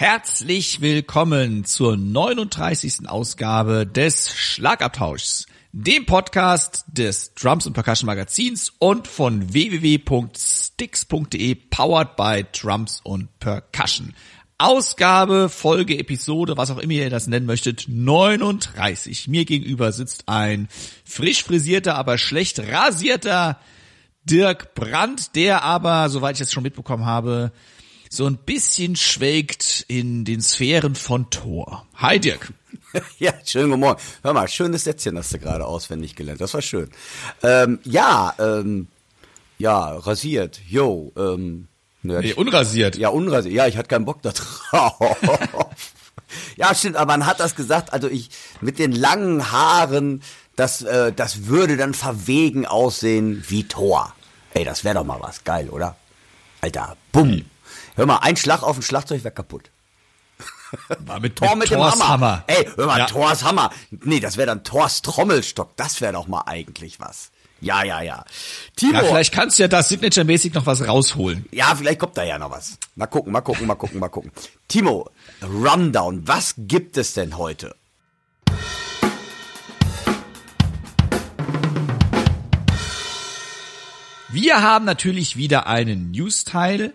Herzlich willkommen zur 39. Ausgabe des Schlagabtauschs, dem Podcast des Drums und Percussion Magazins und von www.sticks.de powered by Drums und Percussion. Ausgabe, Folge, Episode, was auch immer ihr das nennen möchtet, 39. Mir gegenüber sitzt ein frisch frisierter, aber schlecht rasierter Dirk Brandt, der aber, soweit ich es schon mitbekommen habe, so ein bisschen schwelgt in den Sphären von Thor. Hi Dirk. Ja, schönen guten Morgen. Hör mal, schönes Sätzchen hast du gerade auswendig gelernt. Das war schön. Ähm, ja, ähm, ja, rasiert. Yo, ähm, ne, nee, unrasiert. Ja, unrasiert. Ja, ich hatte keinen Bock da drauf. ja, stimmt, aber man hat das gesagt, also ich mit den langen Haaren, das, äh, das würde dann verwegen aussehen wie Thor. Ey, das wäre doch mal was. Geil, oder? Alter, bumm. Hör mal, ein Schlag auf ein Schlagzeug wäre kaputt. War mit Tor mit, mit dem Hammer. Hammer. Ey, hör mal, ja. Thors Hammer. Nee, das wäre dann Thors Trommelstock. Das wäre doch mal eigentlich was. Ja, ja, ja. Timo. Ja, vielleicht kannst du ja da Signature-mäßig noch was rausholen. Ja, vielleicht kommt da ja noch was. Mal gucken, mal gucken, mal gucken, mal gucken. Timo, Rundown. Was gibt es denn heute? Wir haben natürlich wieder einen News-Teil.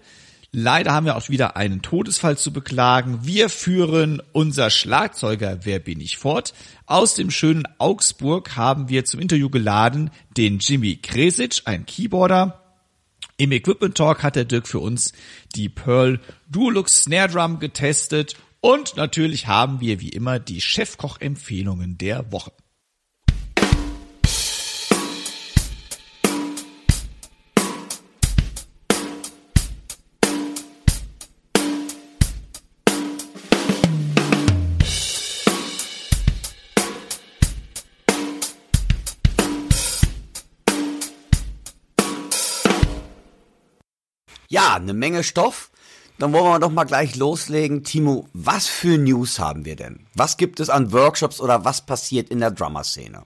Leider haben wir auch wieder einen Todesfall zu beklagen. Wir führen unser Schlagzeuger Wer bin ich fort. Aus dem schönen Augsburg haben wir zum Interview geladen den Jimmy Kresic, ein Keyboarder. Im Equipment Talk hat der Dirk für uns die Pearl Dualux Snare Drum getestet und natürlich haben wir wie immer die Chefkoch-Empfehlungen der Woche. Eine Menge Stoff. Dann wollen wir doch mal gleich loslegen. Timo, was für News haben wir denn? Was gibt es an Workshops oder was passiert in der Drummer-Szene?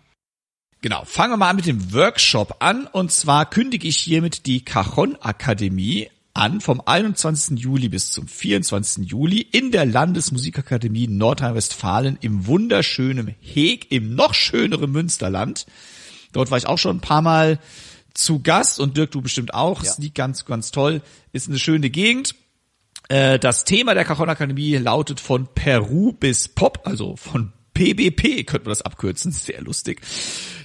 Genau, fangen wir mal mit dem Workshop an. Und zwar kündige ich hiermit die Cajon Akademie an vom 21. Juli bis zum 24. Juli in der Landesmusikakademie Nordrhein-Westfalen im wunderschönen Heg im noch schöneren Münsterland. Dort war ich auch schon ein paar Mal zu Gast und Dirk, du bestimmt auch. Ja. Es liegt ganz, ganz toll. Ist eine schöne Gegend. Äh, das Thema der Cajon Akademie lautet von Peru bis Pop, also von PBP könnte man das abkürzen, sehr lustig.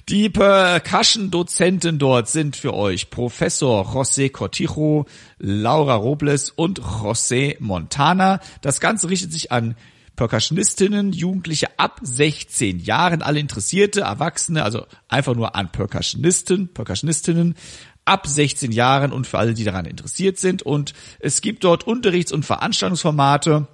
Die Percussion-Dozenten dort sind für euch Professor José Cortijo, Laura Robles und José Montana. Das Ganze richtet sich an Percussionistinnen, Jugendliche ab 16 Jahren, alle Interessierte, Erwachsene, also einfach nur an Percussionisten, Percussionistinnen ab 16 Jahren und für alle, die daran interessiert sind. Und es gibt dort Unterrichts- und Veranstaltungsformate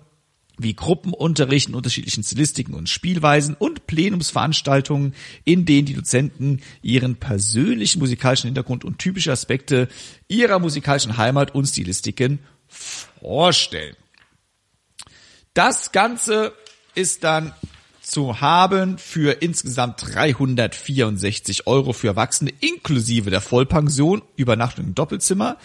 wie Gruppenunterricht in unterschiedlichen Stilistiken und Spielweisen und Plenumsveranstaltungen, in denen die Dozenten ihren persönlichen musikalischen Hintergrund und typische Aspekte ihrer musikalischen Heimat und Stilistiken vorstellen. Das Ganze ist dann zu haben für insgesamt 364 Euro für Erwachsene inklusive der Vollpension, Übernachtung im Doppelzimmer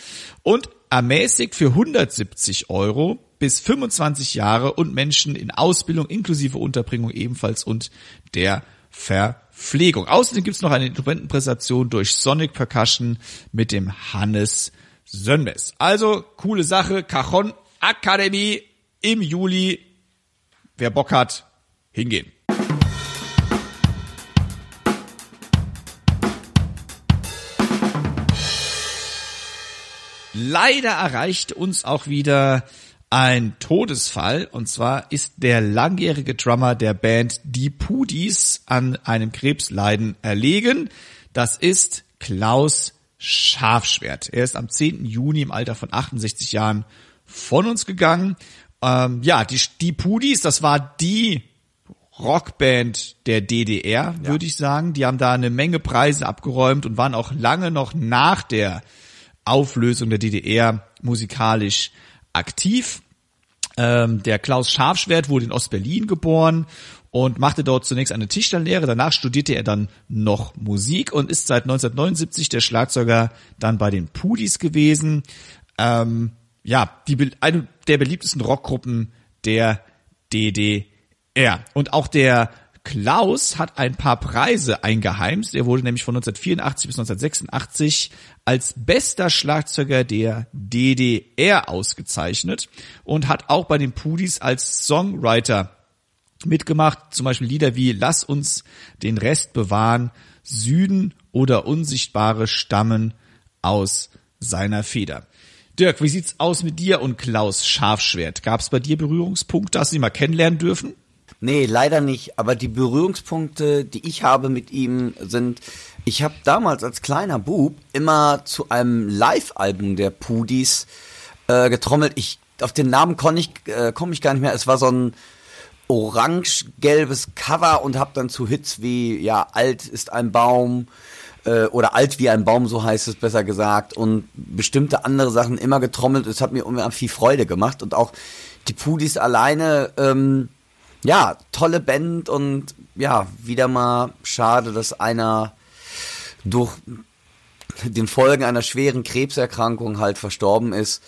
und ermäßigt für 170 Euro bis 25 Jahre und Menschen in Ausbildung inklusive Unterbringung ebenfalls und der Verpflegung. Außerdem gibt's noch eine Instrumentenpräsentation durch Sonic Percussion mit dem Hannes Sönmes. Also coole Sache, Cajon Akademie im Juli. Wer Bock hat, hingehen. Leider erreicht uns auch wieder ein Todesfall. Und zwar ist der langjährige Drummer der Band Die Pudis an einem Krebsleiden erlegen. Das ist Klaus Schafschwert. Er ist am 10. Juni im Alter von 68 Jahren von uns gegangen. Ähm, ja, die, die Pudis, das war die Rockband der DDR, ja. würde ich sagen. Die haben da eine Menge Preise abgeräumt und waren auch lange noch nach der Auflösung der DDR musikalisch aktiv. Ähm, der Klaus Scharfschwert wurde in Ostberlin geboren und machte dort zunächst eine Tischlerlehre. Danach studierte er dann noch Musik und ist seit 1979 der Schlagzeuger dann bei den Pudis gewesen. Ähm, ja, die, eine der beliebtesten Rockgruppen der DDR. Und auch der Klaus hat ein paar Preise eingeheimst. Er wurde nämlich von 1984 bis 1986 als bester Schlagzeuger der DDR ausgezeichnet und hat auch bei den Pudis als Songwriter mitgemacht. Zum Beispiel Lieder wie Lass uns den Rest bewahren, Süden oder Unsichtbare stammen aus seiner Feder. Dirk, wie sieht's aus mit dir und Klaus Scharfschwert? Gab es bei dir Berührungspunkte? Hast du ihn mal kennenlernen dürfen? Nee, leider nicht. Aber die Berührungspunkte, die ich habe mit ihm, sind, ich habe damals als kleiner Bub immer zu einem Live-Album der Pudis äh, getrommelt. Ich auf den Namen komme ich, äh, komm ich gar nicht mehr. Es war so ein orange-gelbes Cover und habe dann zu Hits wie ja alt ist ein Baum äh, oder alt wie ein Baum, so heißt es besser gesagt und bestimmte andere Sachen immer getrommelt. Es hat mir immer viel Freude gemacht und auch die Pudis alleine. Ähm, ja, tolle Band und ja, wieder mal schade, dass einer durch den Folgen einer schweren Krebserkrankung halt verstorben ist.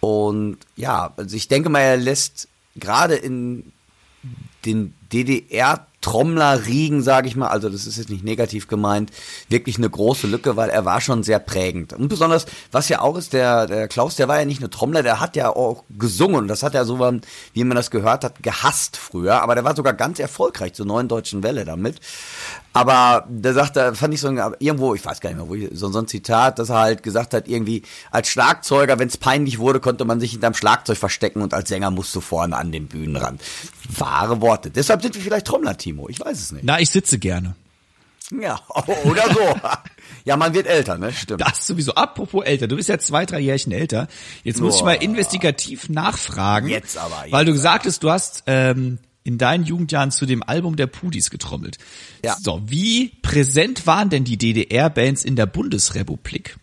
Und ja, also ich denke mal, er lässt gerade in den DDR Trommler Riegen, sage ich mal, also das ist jetzt nicht negativ gemeint, wirklich eine große Lücke, weil er war schon sehr prägend. Und besonders, was ja auch ist, der, der Klaus, der war ja nicht nur Trommler, der hat ja auch gesungen. Das hat er so, wie man das gehört hat, gehasst früher, aber der war sogar ganz erfolgreich zur neuen deutschen Welle damit. Aber der sagte, fand ich so irgendwo, ich weiß gar nicht mehr, wo ich, so, so ein Zitat, dass er halt gesagt hat, irgendwie als Schlagzeuger, wenn es peinlich wurde, konnte man sich hinterm Schlagzeug verstecken und als Sänger musst du vorne an den Bühnenrand. Wahre Worte. Deshalb sind wir vielleicht Trommler, Timo. Ich weiß es nicht. Na, ich sitze gerne. Ja, oder so. ja, man wird älter, ne? Stimmt. Das sowieso. Apropos älter. Du bist ja zwei, drei Jährchen älter. Jetzt muss Boah. ich mal investigativ nachfragen. Jetzt aber. Jetzt weil du gesagt hast, du hast ähm, in deinen Jugendjahren zu dem Album der Pudis getrommelt. Ja. So, wie präsent waren denn die DDR-Bands in der Bundesrepublik?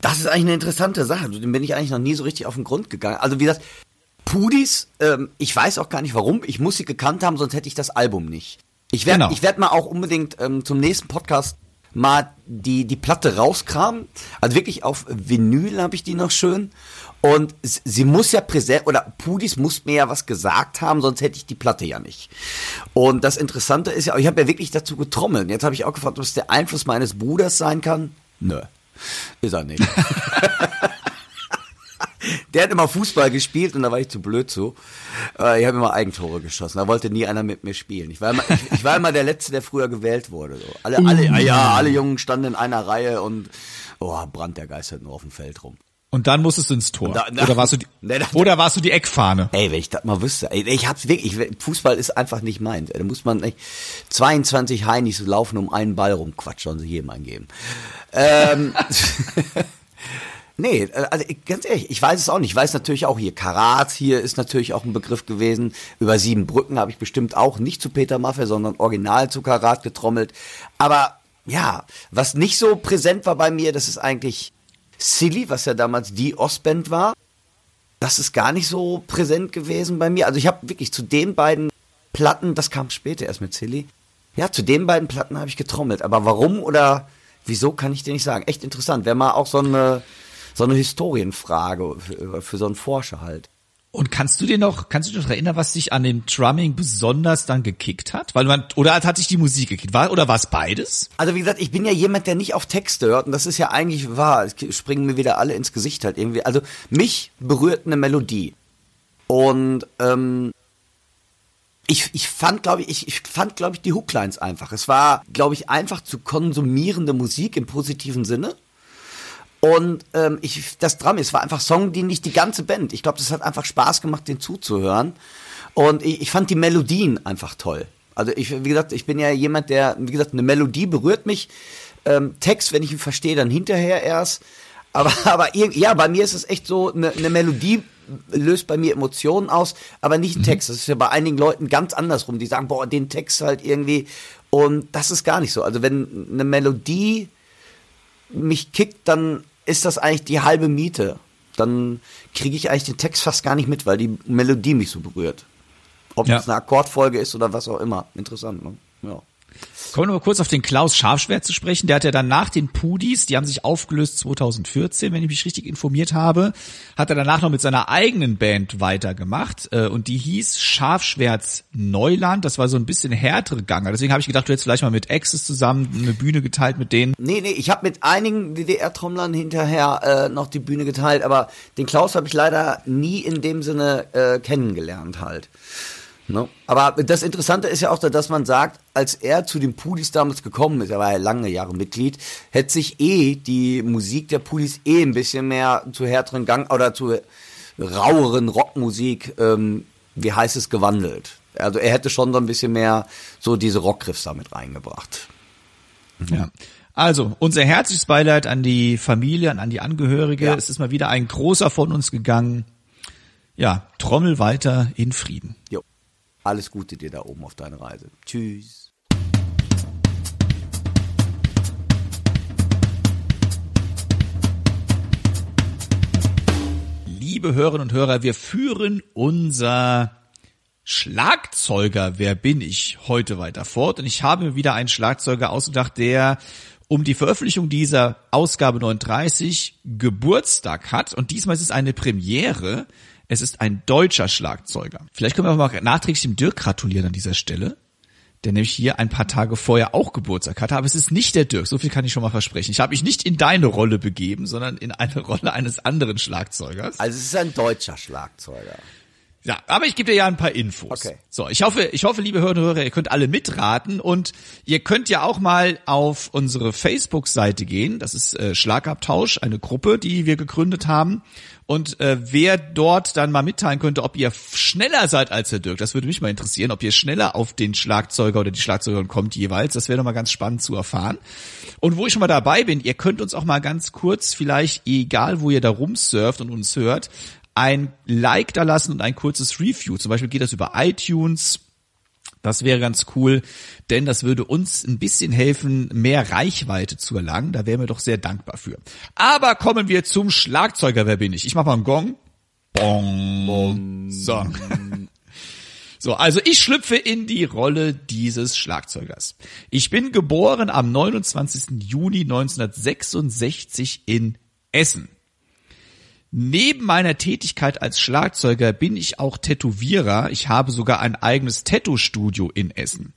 Das ist eigentlich eine interessante Sache. Dem bin ich eigentlich noch nie so richtig auf den Grund gegangen. Also wie gesagt, Pudis, ähm, ich weiß auch gar nicht warum. Ich muss sie gekannt haben, sonst hätte ich das Album nicht. Ich werde genau. ich werd mal auch unbedingt ähm, zum nächsten Podcast mal die, die Platte rauskramen. Also wirklich auf Vinyl habe ich die noch schön. Und sie muss ja präsent, oder Pudis muss mir ja was gesagt haben, sonst hätte ich die Platte ja nicht. Und das Interessante ist ja, ich habe ja wirklich dazu getrommelt. Jetzt habe ich auch gefragt, ob es der Einfluss meines Bruders sein kann. Nö, ist er nicht. der hat immer Fußball gespielt und da war ich zu blöd zu. Äh, ich habe immer Eigentore geschossen. Da wollte nie einer mit mir spielen. Ich war immer, ich, ich war immer der Letzte, der früher gewählt wurde. Alle, alle, ja, alle Jungen standen in einer Reihe und oh, Brand der geistert nur auf dem Feld rum. Und dann musstest du ins Tor. Da, da, oder warst du die, da, oder warst du die Eckfahne? Ey, wenn ich das mal wüsste. Ey, ich hab's wirklich, Fußball ist einfach nicht meins. Da muss man nicht 22 Heinis laufen um einen Ball rum. Quatsch, sollen sie jedem eingeben. Ähm, nee, also ganz ehrlich, ich weiß es auch nicht. Ich weiß natürlich auch hier, Karat hier ist natürlich auch ein Begriff gewesen. Über sieben Brücken habe ich bestimmt auch nicht zu Peter Maffei, sondern original zu Karat getrommelt. Aber ja, was nicht so präsent war bei mir, das ist eigentlich Silly, was ja damals die Ostband war, das ist gar nicht so präsent gewesen bei mir. Also ich habe wirklich zu den beiden Platten, das kam später erst mit Silly, ja, zu den beiden Platten habe ich getrommelt. Aber warum oder wieso kann ich dir nicht sagen. Echt interessant. Wäre mal auch so eine, so eine Historienfrage für, für so einen Forscher halt. Und kannst du dir noch, kannst du dich noch erinnern, was dich an dem Drumming besonders dann gekickt hat? Weil man, oder hat dich die Musik gekickt? War, oder war es beides? Also wie gesagt, ich bin ja jemand, der nicht auf Texte hört und das ist ja eigentlich wahr. Es springen mir wieder alle ins Gesicht halt irgendwie. Also mich berührt eine Melodie. Und ähm, ich, ich fand, glaube ich, ich, ich fand, glaube ich, die Hooklines einfach. Es war, glaube ich, einfach zu konsumierende Musik im positiven Sinne. Und ähm, ich, das Drum, es war einfach Song, die nicht die ganze Band. Ich glaube, das hat einfach Spaß gemacht, den zuzuhören. Und ich, ich fand die Melodien einfach toll. Also ich, wie gesagt, ich bin ja jemand, der, wie gesagt, eine Melodie berührt mich. Ähm, Text, wenn ich ihn verstehe, dann hinterher erst. Aber, aber ja, bei mir ist es echt so, eine, eine Melodie löst bei mir Emotionen aus, aber nicht ein mhm. Text. Das ist ja bei einigen Leuten ganz andersrum. Die sagen, boah, den Text halt irgendwie. Und das ist gar nicht so. Also wenn eine Melodie mich kickt, dann ist das eigentlich die halbe Miete. Dann kriege ich eigentlich den Text fast gar nicht mit, weil die Melodie mich so berührt. Ob ja. es eine Akkordfolge ist oder was auch immer. Interessant, ne? Ja. Kommen wir mal kurz auf den Klaus Scharfschwert zu sprechen. Der hat ja dann nach den Pudis, die haben sich aufgelöst 2014, wenn ich mich richtig informiert habe, hat er danach noch mit seiner eigenen Band weitergemacht äh, und die hieß Scharfschwerts Neuland. Das war so ein bisschen härtere Ganger. Deswegen habe ich gedacht, du hättest vielleicht mal mit Axis zusammen eine Bühne geteilt mit denen. Nee, nee, ich habe mit einigen DDR-Trommlern hinterher äh, noch die Bühne geteilt, aber den Klaus habe ich leider nie in dem Sinne äh, kennengelernt halt. No. Aber das Interessante ist ja auch, dass man sagt, als er zu den Pudis damals gekommen ist, er war ja lange Jahre Mitglied, hätte sich eh die Musik der Pudis eh ein bisschen mehr zu härteren Gang oder zu raueren Rockmusik, ähm, wie heißt es, gewandelt. Also er hätte schon so ein bisschen mehr so diese Rockgriffs damit reingebracht. Ja. Also, unser herzliches Beileid an die Familie, an die Angehörige. Ja. Es ist mal wieder ein großer von uns gegangen. Ja, Trommel weiter in Frieden. Jo. Alles Gute dir da oben auf deiner Reise. Tschüss. Liebe Hörerinnen und Hörer, wir führen unser Schlagzeuger, wer bin ich, heute weiter fort. Und ich habe mir wieder einen Schlagzeuger ausgedacht, der um die Veröffentlichung dieser Ausgabe 39 Geburtstag hat. Und diesmal ist es eine Premiere. Es ist ein deutscher Schlagzeuger. Vielleicht können wir mal nachträglich dem Dirk gratulieren an dieser Stelle, der nämlich hier ein paar Tage vorher auch Geburtstag hatte. Aber es ist nicht der Dirk, so viel kann ich schon mal versprechen. Ich habe mich nicht in deine Rolle begeben, sondern in eine Rolle eines anderen Schlagzeugers. Also es ist ein deutscher Schlagzeuger. Ja, aber ich gebe dir ja ein paar Infos. Okay. So, ich hoffe, ich hoffe, liebe Hörerinnen und Hörer, ihr könnt alle mitraten und ihr könnt ja auch mal auf unsere Facebook-Seite gehen. Das ist äh, Schlagabtausch, eine Gruppe, die wir gegründet haben. Und äh, wer dort dann mal mitteilen könnte, ob ihr schneller seid als der Dirk, das würde mich mal interessieren, ob ihr schneller auf den Schlagzeuger oder die Schlagzeugerin kommt jeweils. Das wäre doch mal ganz spannend zu erfahren. Und wo ich schon mal dabei bin, ihr könnt uns auch mal ganz kurz, vielleicht egal wo ihr da rumsurft und uns hört, ein Like da lassen und ein kurzes Review. Zum Beispiel geht das über iTunes. Das wäre ganz cool, denn das würde uns ein bisschen helfen, mehr Reichweite zu erlangen. Da wären wir doch sehr dankbar für. Aber kommen wir zum Schlagzeuger. Wer bin ich? Ich mache mal einen Gong. Bong. So. So, also ich schlüpfe in die Rolle dieses Schlagzeugers. Ich bin geboren am 29. Juni 1966 in Essen. Neben meiner Tätigkeit als Schlagzeuger bin ich auch Tätowierer. Ich habe sogar ein eigenes Tattoo-Studio in Essen.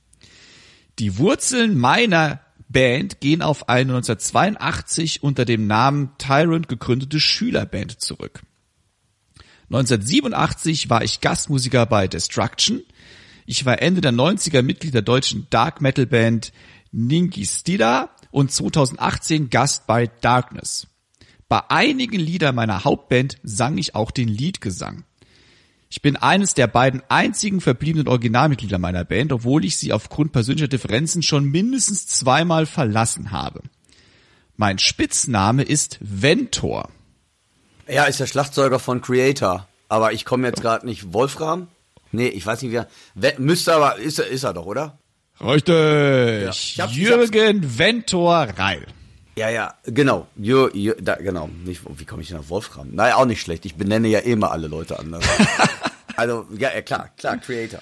Die Wurzeln meiner Band gehen auf eine 1982 unter dem Namen Tyrant gegründete Schülerband zurück. 1987 war ich Gastmusiker bei Destruction. Ich war Ende der 90er Mitglied der deutschen Dark Metal Band Ninki Stida und 2018 Gast bei Darkness. Bei einigen Liedern meiner Hauptband sang ich auch den Liedgesang. Ich bin eines der beiden einzigen verbliebenen Originalmitglieder meiner Band, obwohl ich sie aufgrund persönlicher Differenzen schon mindestens zweimal verlassen habe. Mein Spitzname ist Ventor. Ja, ist der Schlagzeuger von Creator. Aber ich komme jetzt gerade nicht. Wolfram? Nee, ich weiß nicht, wer. Müsste aber, ist er, ist er doch, oder? Richtig. Ja. Jürgen Ventor Reil. Ja, ja, genau. Jo, jo, da, genau. Nicht, wie komme ich denn auf Wolfram? Naja, auch nicht schlecht. Ich benenne ja immer alle Leute anders. also, ja, ja, klar, klar, Creator.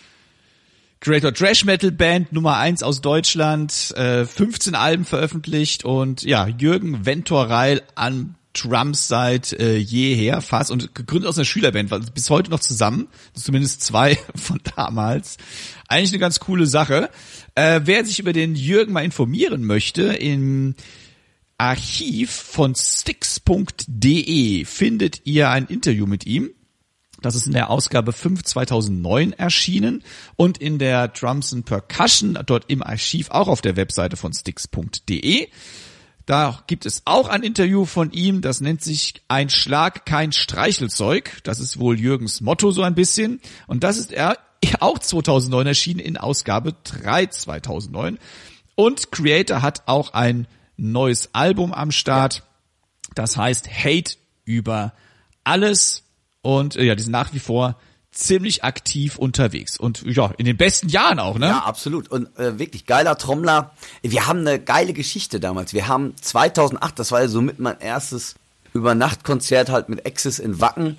Creator Trash Metal Band Nummer eins aus Deutschland, äh, 15 Alben veröffentlicht und ja, Jürgen Ventoreil an Drums seit äh, jeher fast und gegründet aus einer Schülerband, bis heute noch zusammen, zumindest zwei von damals. Eigentlich eine ganz coole Sache. Äh, wer sich über den Jürgen mal informieren möchte, in Archiv von Stix.de findet ihr ein Interview mit ihm. Das ist in der Ausgabe 5 2009 erschienen und in der Drums and Percussion dort im Archiv auch auf der Webseite von Stix.de. Da gibt es auch ein Interview von ihm, das nennt sich Ein Schlag, kein Streichelzeug. Das ist wohl Jürgens Motto so ein bisschen. Und das ist er auch 2009 erschienen in Ausgabe 3 2009. Und Creator hat auch ein neues Album am Start. Das heißt Hate über alles. Und äh, ja, die sind nach wie vor ziemlich aktiv unterwegs und ja, in den besten Jahren auch, ne? Ja, absolut. Und äh, wirklich geiler Trommler. Wir haben eine geile Geschichte damals. Wir haben 2008, das war ja somit mein erstes Übernachtkonzert halt mit Axis in Wacken.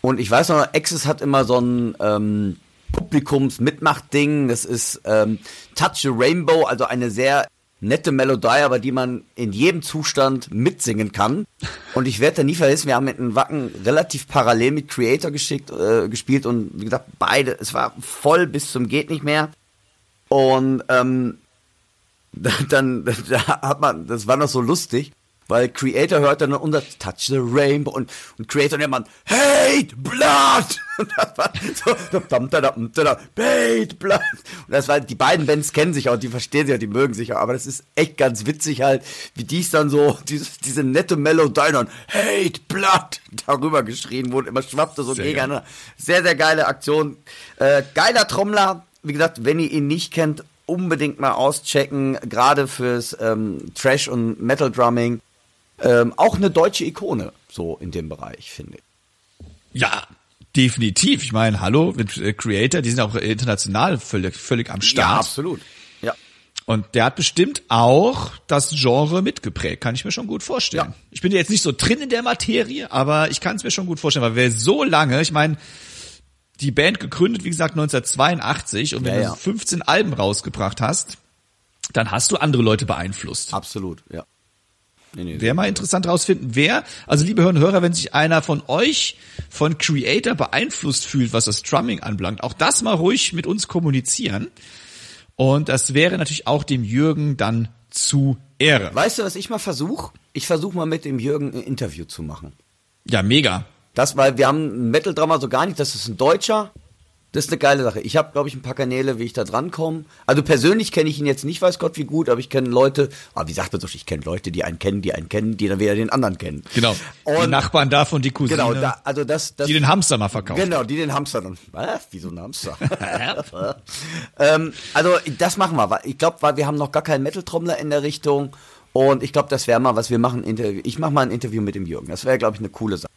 Und ich weiß noch, Axis hat immer so ein ähm, Publikums-Mitmacht-Ding. Das ist ähm, Touch the Rainbow, also eine sehr nette Melodie, aber die man in jedem Zustand mitsingen kann. Und ich werde da nie vergessen, wir haben mit einem Wacken relativ parallel mit Creator geschickt, äh, gespielt und wie gesagt, beide, es war voll bis zum geht nicht mehr. Und ähm, dann da hat man, das war noch so lustig, weil Creator hört dann unser Touch the Rainbow und, und Creator nennt man Hate Blood. Und das war so, da, Hate Blood. Und das war, die beiden Bands kennen sich auch, die verstehen sich auch, die mögen sich auch, aber das ist echt ganz witzig halt, wie dies dann so, diese, diese nette Melodie dann Hate Blood darüber geschrien wurde, immer schwappte so sehr gegeneinander. Geil. Sehr, sehr geile Aktion. Äh, geiler Trommler, wie gesagt, wenn ihr ihn nicht kennt, unbedingt mal auschecken, gerade fürs ähm, Trash- und Metal-Drumming. Ähm, auch eine deutsche Ikone, so in dem Bereich, finde ich. Ja, definitiv. Ich meine, hallo, mit äh, Creator, die sind auch international völlig, völlig am Start. Ja, absolut. Ja. Und der hat bestimmt auch das Genre mitgeprägt, kann ich mir schon gut vorstellen. Ja. Ich bin jetzt nicht so drin in der Materie, aber ich kann es mir schon gut vorstellen, weil wer so lange, ich meine, die Band gegründet, wie gesagt, 1982 und wenn ja, ja. du 15 Alben rausgebracht hast, dann hast du andere Leute beeinflusst. Absolut, ja. Nee, nee, Wäre mal interessant rausfinden, wer, also liebe Hörer und Hörer, wenn sich einer von euch von Creator beeinflusst fühlt, was das Drumming anbelangt, auch das mal ruhig mit uns kommunizieren. Und das wäre natürlich auch dem Jürgen dann zu Ehre. Weißt du, was ich mal versuche? Ich versuche mal mit dem Jürgen ein Interview zu machen. Ja, mega. Das, weil wir haben Metal-Drama so gar nicht, das ist ein Deutscher, das ist eine geile Sache. Ich habe, glaube ich, ein paar Kanäle, wie ich da drankomme. Also persönlich kenne ich ihn jetzt nicht, weiß Gott wie gut, aber ich kenne Leute, ah, wie sagt man so, ich kenne Leute, die einen kennen, die einen kennen, die dann wieder den anderen kennen. Genau. Und die Nachbarn davon, die Cousine. Genau, da, also das, das. Die den Hamster mal verkaufen. Genau, die den Hamster dann. Was? Wie so ein Hamster? ähm, also das machen wir. Ich glaube, weil wir haben noch gar keinen Metal-Trommler in der Richtung. Und ich glaube, das wäre mal, was wir machen. Ich mache mal ein Interview mit dem Jürgen. Das wäre, glaube ich, eine coole Sache.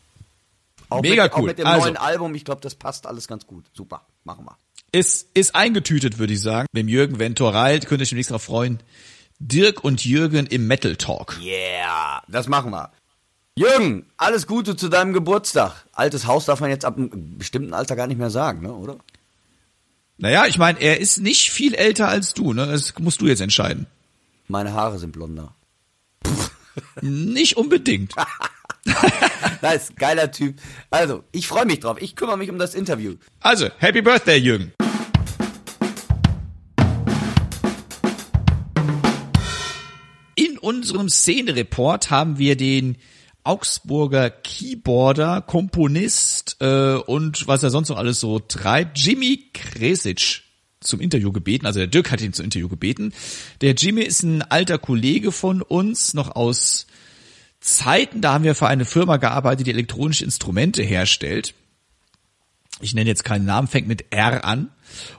Auch Mega mit, cool. Auch mit dem also, neuen Album, ich glaube, das passt alles ganz gut. Super, machen wir. Ist, ist eingetütet, würde ich sagen. Mit Jürgen Ventoralt könnt ihr euch demnächst darauf freuen. Dirk und Jürgen im Metal Talk. Yeah, das machen wir. Jürgen, alles Gute zu deinem Geburtstag. Altes Haus darf man jetzt ab einem bestimmten Alter gar nicht mehr sagen, ne, oder? Naja, ich meine, er ist nicht viel älter als du, ne? Das musst du jetzt entscheiden. Meine Haare sind blonder. nicht unbedingt. nice, geiler Typ. Also, ich freue mich drauf. Ich kümmere mich um das Interview. Also, Happy Birthday, Jürgen. In unserem Szene-Report haben wir den Augsburger Keyboarder, Komponist äh, und was er sonst noch alles so treibt, Jimmy Kresic zum Interview gebeten. Also der Dirk hat ihn zum Interview gebeten. Der Jimmy ist ein alter Kollege von uns, noch aus Zeiten, da haben wir für eine Firma gearbeitet, die elektronische Instrumente herstellt. Ich nenne jetzt keinen Namen, fängt mit R an.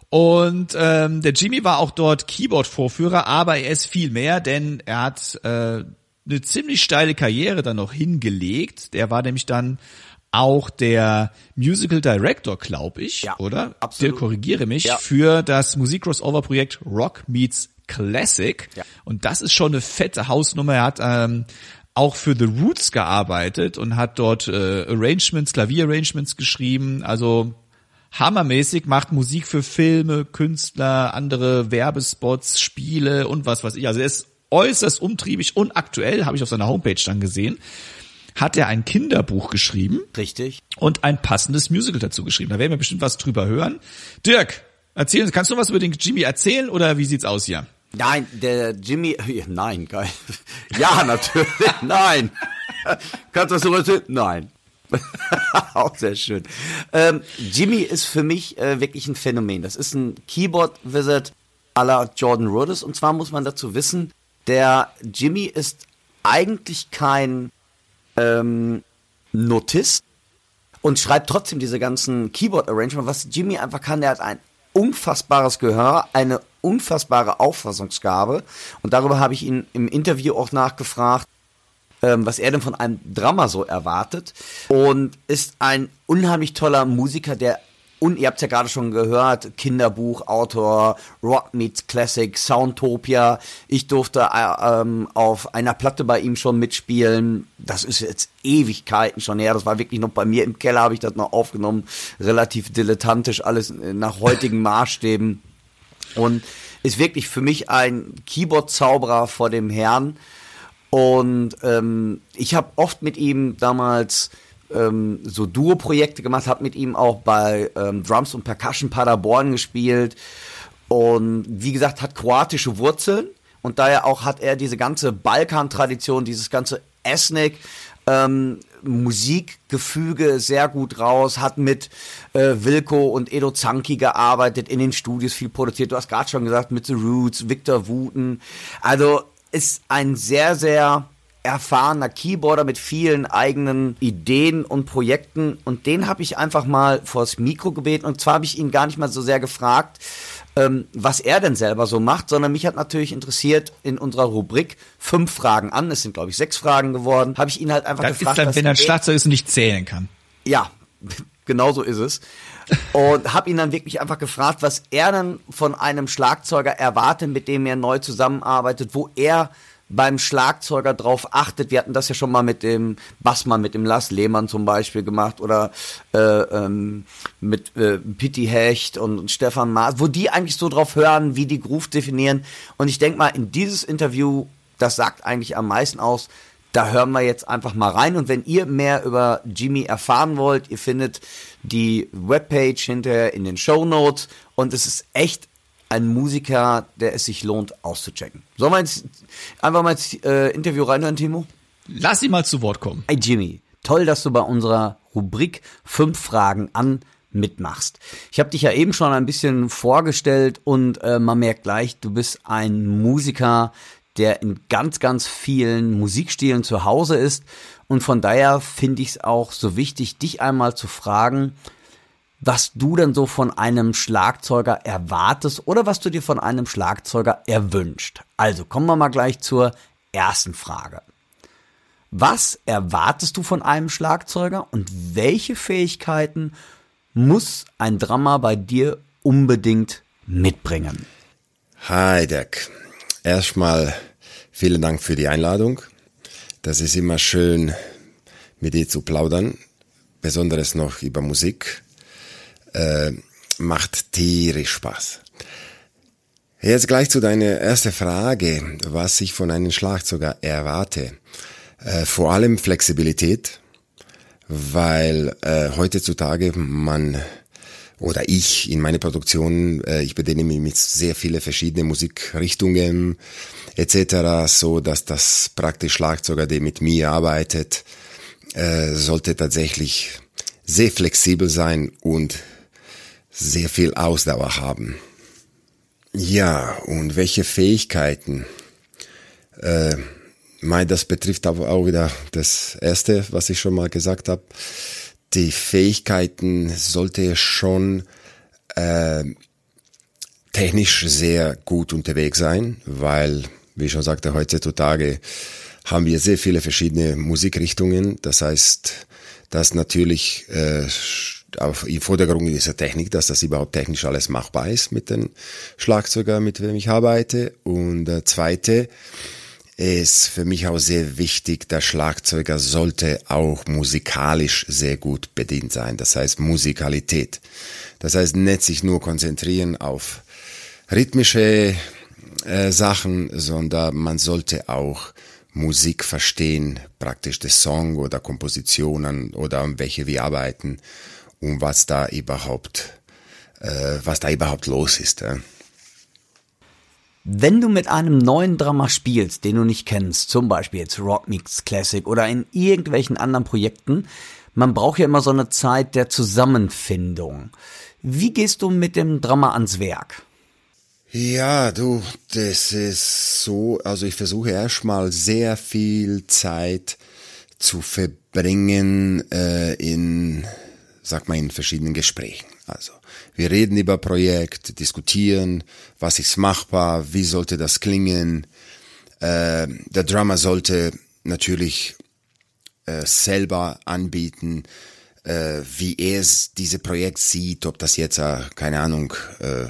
Und ähm, der Jimmy war auch dort Keyboard-Vorführer, aber er ist viel mehr, denn er hat äh, eine ziemlich steile Karriere dann noch hingelegt. Der war nämlich dann auch der Musical Director, glaube ich, ja, oder? Absolut. Der korrigiere mich, ja. für das Musik-Crossover-Projekt Rock Meets Classic. Ja. Und das ist schon eine fette Hausnummer. Er hat ähm, auch für The Roots gearbeitet und hat dort äh, Arrangements, Klavierarrangements geschrieben. Also hammermäßig, macht Musik für Filme, Künstler, andere Werbespots, Spiele und was weiß ich. Also er ist äußerst umtriebig und aktuell, habe ich auf seiner Homepage dann gesehen, hat er ein Kinderbuch geschrieben. Richtig. Und ein passendes Musical dazu geschrieben. Da werden wir bestimmt was drüber hören. Dirk, erzählen, kannst du was über den Jimmy erzählen oder wie sieht's aus hier? Nein, der Jimmy, nein, geil. Ja, natürlich, nein. Kannst du was darüber erzählen? Nein. Auch sehr schön. Ähm, Jimmy ist für mich äh, wirklich ein Phänomen. Das ist ein Keyboard-Wizard à la Jordan Rhodes. Und zwar muss man dazu wissen, der Jimmy ist eigentlich kein ähm, Notist und schreibt trotzdem diese ganzen Keyboard-Arrangement. Was Jimmy einfach kann, der hat ein unfassbares Gehör, eine unfassbare Auffassungsgabe. Und darüber habe ich ihn im Interview auch nachgefragt, ähm, was er denn von einem Drama so erwartet. Und ist ein unheimlich toller Musiker, der und ihr habt ja gerade schon gehört, Kinderbuchautor, Rock Meets Classic, Soundtopia. Ich durfte äh, ähm, auf einer Platte bei ihm schon mitspielen. Das ist jetzt Ewigkeiten schon her. Das war wirklich noch bei mir im Keller, habe ich das noch aufgenommen. Relativ dilettantisch, alles nach heutigen Maßstäben. Und ist wirklich für mich ein Keyboard-Zauberer vor dem Herrn. Und ähm, ich habe oft mit ihm damals ähm, so Duo-Projekte gemacht, habe mit ihm auch bei ähm, Drums und Percussion Paderborn gespielt. Und wie gesagt, hat kroatische Wurzeln. Und daher auch hat er diese ganze Balkan-Tradition, dieses ganze Ethnic, ähm, Musikgefüge sehr gut raus, hat mit äh, Wilko und Edo Zanki gearbeitet, in den Studios viel produziert. Du hast gerade schon gesagt, mit The Roots, Victor Wooten. Also ist ein sehr, sehr erfahrener Keyboarder mit vielen eigenen Ideen und Projekten. Und den habe ich einfach mal vors Mikro gebeten. Und zwar habe ich ihn gar nicht mal so sehr gefragt, ähm, was er denn selber so macht, sondern mich hat natürlich interessiert in unserer Rubrik fünf Fragen an. Es sind, glaube ich, sechs Fragen geworden. Habe ich ihn halt einfach das gefragt. Ist dann, wenn er ein Schlagzeug ist und nicht zählen kann. Ja, genau so ist es. Und habe ihn dann wirklich einfach gefragt, was er dann von einem Schlagzeuger erwartet, mit dem er neu zusammenarbeitet, wo er beim Schlagzeuger drauf achtet. Wir hatten das ja schon mal mit dem Bassmann, mit dem Lars Lehmann zum Beispiel gemacht oder äh, ähm, mit äh, Pitti Hecht und, und Stefan Maas, wo die eigentlich so drauf hören, wie die Groove definieren. Und ich denke mal, in dieses Interview, das sagt eigentlich am meisten aus, da hören wir jetzt einfach mal rein. Und wenn ihr mehr über Jimmy erfahren wollt, ihr findet die Webpage hinterher in den Show Notes. Und es ist echt ein Musiker, der es sich lohnt auszuchecken. Sollen wir jetzt einfach mal ins äh, Interview reinhören, Timo? Lass ihn mal zu Wort kommen. Hey Jimmy, toll, dass du bei unserer Rubrik fünf Fragen an mitmachst. Ich habe dich ja eben schon ein bisschen vorgestellt und äh, man merkt gleich, du bist ein Musiker, der in ganz, ganz vielen Musikstilen zu Hause ist. Und von daher finde ich es auch so wichtig, dich einmal zu fragen, was du denn so von einem Schlagzeuger erwartest oder was du dir von einem Schlagzeuger erwünscht. Also kommen wir mal gleich zur ersten Frage. Was erwartest du von einem Schlagzeuger und welche Fähigkeiten muss ein Drummer bei dir unbedingt mitbringen? Hi Dirk. Erstmal vielen Dank für die Einladung. Das ist immer schön, mit dir zu plaudern, besonders noch über Musik äh, macht tierisch Spaß. Jetzt gleich zu deiner ersten Frage, was ich von einem Schlagzeuger erwarte. Äh, vor allem Flexibilität, weil äh, heutzutage man oder ich in meiner Produktion, äh, ich bediene mich mit sehr vielen verschiedenen Musikrichtungen etc., so dass das praktisch Schlagzeuger, der mit mir arbeitet, äh, sollte tatsächlich sehr flexibel sein und sehr viel Ausdauer haben. Ja, und welche Fähigkeiten? Äh, mein, das betrifft aber auch wieder das Erste, was ich schon mal gesagt habe. Die Fähigkeiten sollte schon äh, technisch sehr gut unterwegs sein, weil, wie ich schon sagte, heutzutage haben wir sehr viele verschiedene Musikrichtungen. Das heißt, dass natürlich äh, im Vordergrund dieser Technik, dass das überhaupt technisch alles machbar ist mit den Schlagzeuger, mit dem ich arbeite. Und der zweite ist für mich auch sehr wichtig, der Schlagzeuger sollte auch musikalisch sehr gut bedient sein. Das heißt Musikalität. Das heißt nicht sich nur konzentrieren auf rhythmische äh, Sachen, sondern man sollte auch Musik verstehen, praktisch des Song oder Kompositionen oder um welche wir arbeiten und was da überhaupt, äh, was da überhaupt los ist. Äh. Wenn du mit einem neuen Drama spielst, den du nicht kennst, zum Beispiel jetzt Rock Mix Classic oder in irgendwelchen anderen Projekten, man braucht ja immer so eine Zeit der Zusammenfindung. Wie gehst du mit dem Drama ans Werk? Ja, du, das ist so, also ich versuche erstmal sehr viel Zeit zu verbringen äh, in sag mal, in verschiedenen Gesprächen. Also wir reden über Projekt, diskutieren, was ist machbar, wie sollte das klingen. Äh, der Drummer sollte natürlich äh, selber anbieten, äh, wie er es diese Projekt sieht, ob das jetzt, äh, keine Ahnung, äh,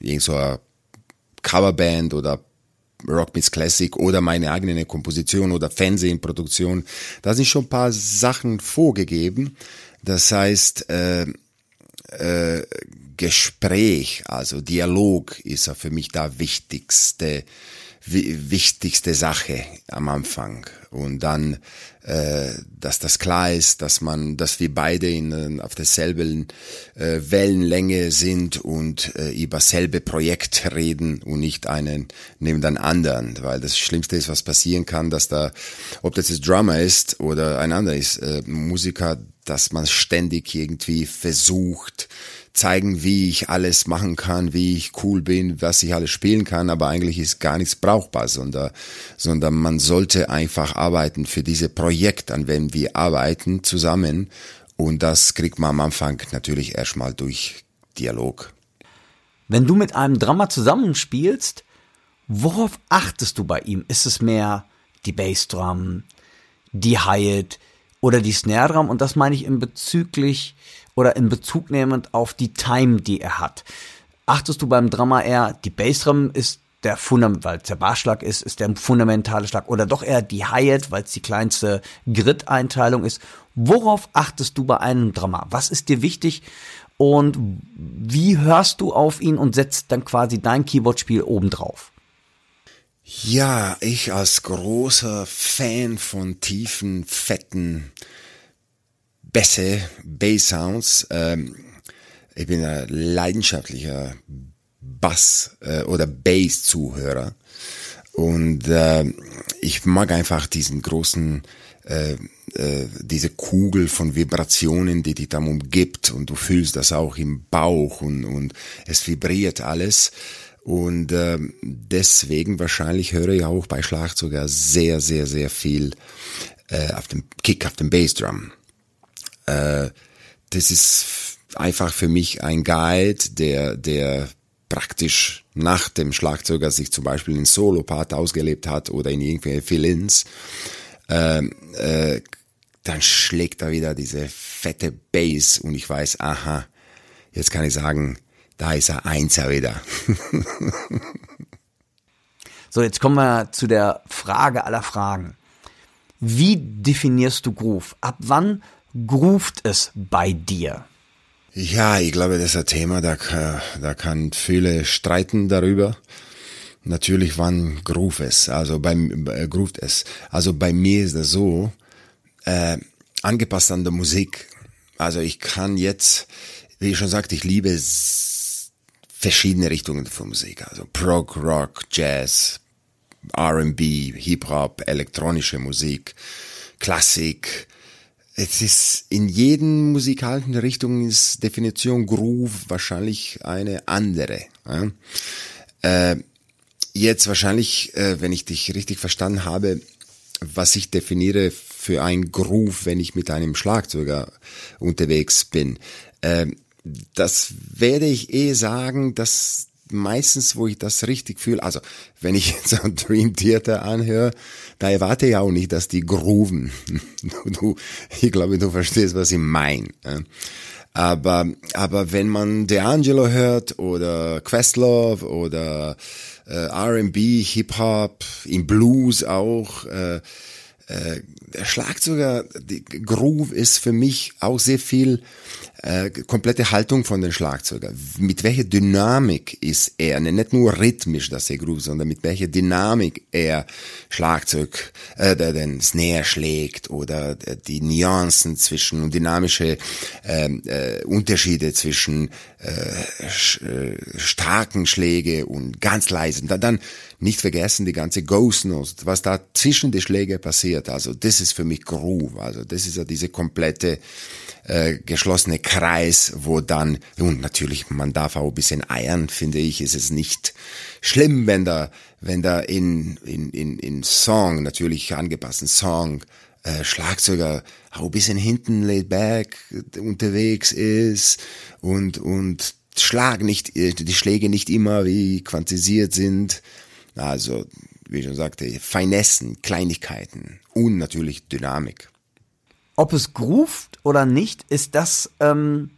irgend so eine Coverband oder Rock Meets Classic oder meine eigene Komposition oder Fernsehproduktion. Da sind schon ein paar Sachen vorgegeben. Das heißt, äh, äh, Gespräch, also Dialog ist für mich da wichtigste wichtigste Sache am Anfang. Und dann, äh, dass das klar ist, dass man, dass wir beide in, auf derselben äh, Wellenlänge sind und äh, über selbe Projekt reden und nicht einen neben den anderen, weil das Schlimmste ist, was passieren kann, dass da, ob das jetzt Drummer ist oder ein anderer ist, äh, Musiker, dass man ständig irgendwie versucht, zeigen, wie ich alles machen kann, wie ich cool bin, was ich alles spielen kann, aber eigentlich ist gar nichts brauchbar, sondern, sondern man sollte einfach arbeiten für diese Projekt, an dem wir arbeiten zusammen und das kriegt man am Anfang natürlich erstmal durch Dialog. Wenn du mit einem Drummer zusammenspielst, worauf achtest du bei ihm? Ist es mehr die Bassdrum, die Hi-Hat oder die Snare Drum? Und das meine ich in bezüglich oder in Bezug nehmend auf die Time, die er hat. Achtest du beim Drama eher, die Bassdrum ist der Fundament, weil es der Barschlag ist, ist der fundamentale Schlag oder doch eher die Hi-Hat, weil es die kleinste Grid-Einteilung ist. Worauf achtest du bei einem Drama? Was ist dir wichtig und wie hörst du auf ihn und setzt dann quasi dein Keyboard-Spiel obendrauf? Ja, ich als großer Fan von tiefen, fetten Bässe, Bass-Sounds. Ähm, ich bin ein leidenschaftlicher Bass- äh, oder Bass-Zuhörer. Und äh, ich mag einfach diesen großen, äh, äh, diese Kugel von Vibrationen, die dich dann umgibt und du fühlst das auch im Bauch und, und es vibriert alles. Und äh, deswegen wahrscheinlich höre ich auch bei Schlagzeuger sehr, sehr, sehr viel äh, auf dem Kick, auf dem Bassdrum. Äh, das ist einfach für mich ein Guide, der, der praktisch nach dem Schlagzeuger sich zum Beispiel in Solo-Part ausgelebt hat oder in irgendwelche Fill-Ins, äh, äh, dann schlägt da wieder diese fette Bass und ich weiß, aha, jetzt kann ich sagen, da ist er Einser wieder. so, jetzt kommen wir zu der Frage aller Fragen. Wie definierst du Groove? Ab wann groovt es bei dir? Ja, ich glaube, das ist ein Thema, da, da kann viele streiten darüber. Natürlich, wann groove es, also beim äh, groovt es. Also bei mir ist das so, äh, angepasst an der Musik. Also ich kann jetzt, wie ich schon sagte, ich liebe verschiedene Richtungen von Musik. Also Prog, Rock, Jazz, R&B, Hip-Hop, elektronische Musik, Klassik, es ist in jeden musikalischen Richtungen ist Definition Groove wahrscheinlich eine andere. Ja? Äh, jetzt wahrscheinlich, äh, wenn ich dich richtig verstanden habe, was ich definiere für ein Groove, wenn ich mit einem Schlagzeuger unterwegs bin. Äh, das werde ich eh sagen, dass meistens, wo ich das richtig fühle, also wenn ich jetzt ein Dream Theater anhöre, da erwarte ich auch nicht, dass die grooven. Du, ich glaube, du verstehst, was ich meine. Aber, aber wenn man D'Angelo hört oder Questlove oder äh, R&B, Hip-Hop, im Blues auch, äh, äh, der Schlagzeuger, die Groove ist für mich auch sehr viel äh, komplette Haltung von den Schlagzeuger. Mit welcher Dynamik ist er, ne, nicht nur rhythmisch, dass er groove, sondern mit welcher Dynamik er Schlagzeug, äh, den Snare schlägt oder äh, die Nuancen zwischen und dynamische äh, äh, Unterschiede zwischen äh, äh, starken Schläge und ganz leisen. Dann, dann nicht vergessen die ganze Ghost Notes, was da zwischen die Schläge passiert. Also das ist für mich Groove. Also das ist ja diese komplette äh, geschlossene Kreis, wo dann, und natürlich, man darf auch ein bisschen eiern, finde ich, ist es nicht schlimm, wenn da, wenn da in, in, in, in Song, natürlich angepassten Song, äh, Schlagzeuger auch ein bisschen hinten laid back unterwegs ist und, und Schlag nicht, äh, die Schläge nicht immer wie quantisiert sind. Also, wie ich schon sagte, Finessen, Kleinigkeiten und natürlich Dynamik. Ob es groovt oder nicht, ist das ähm,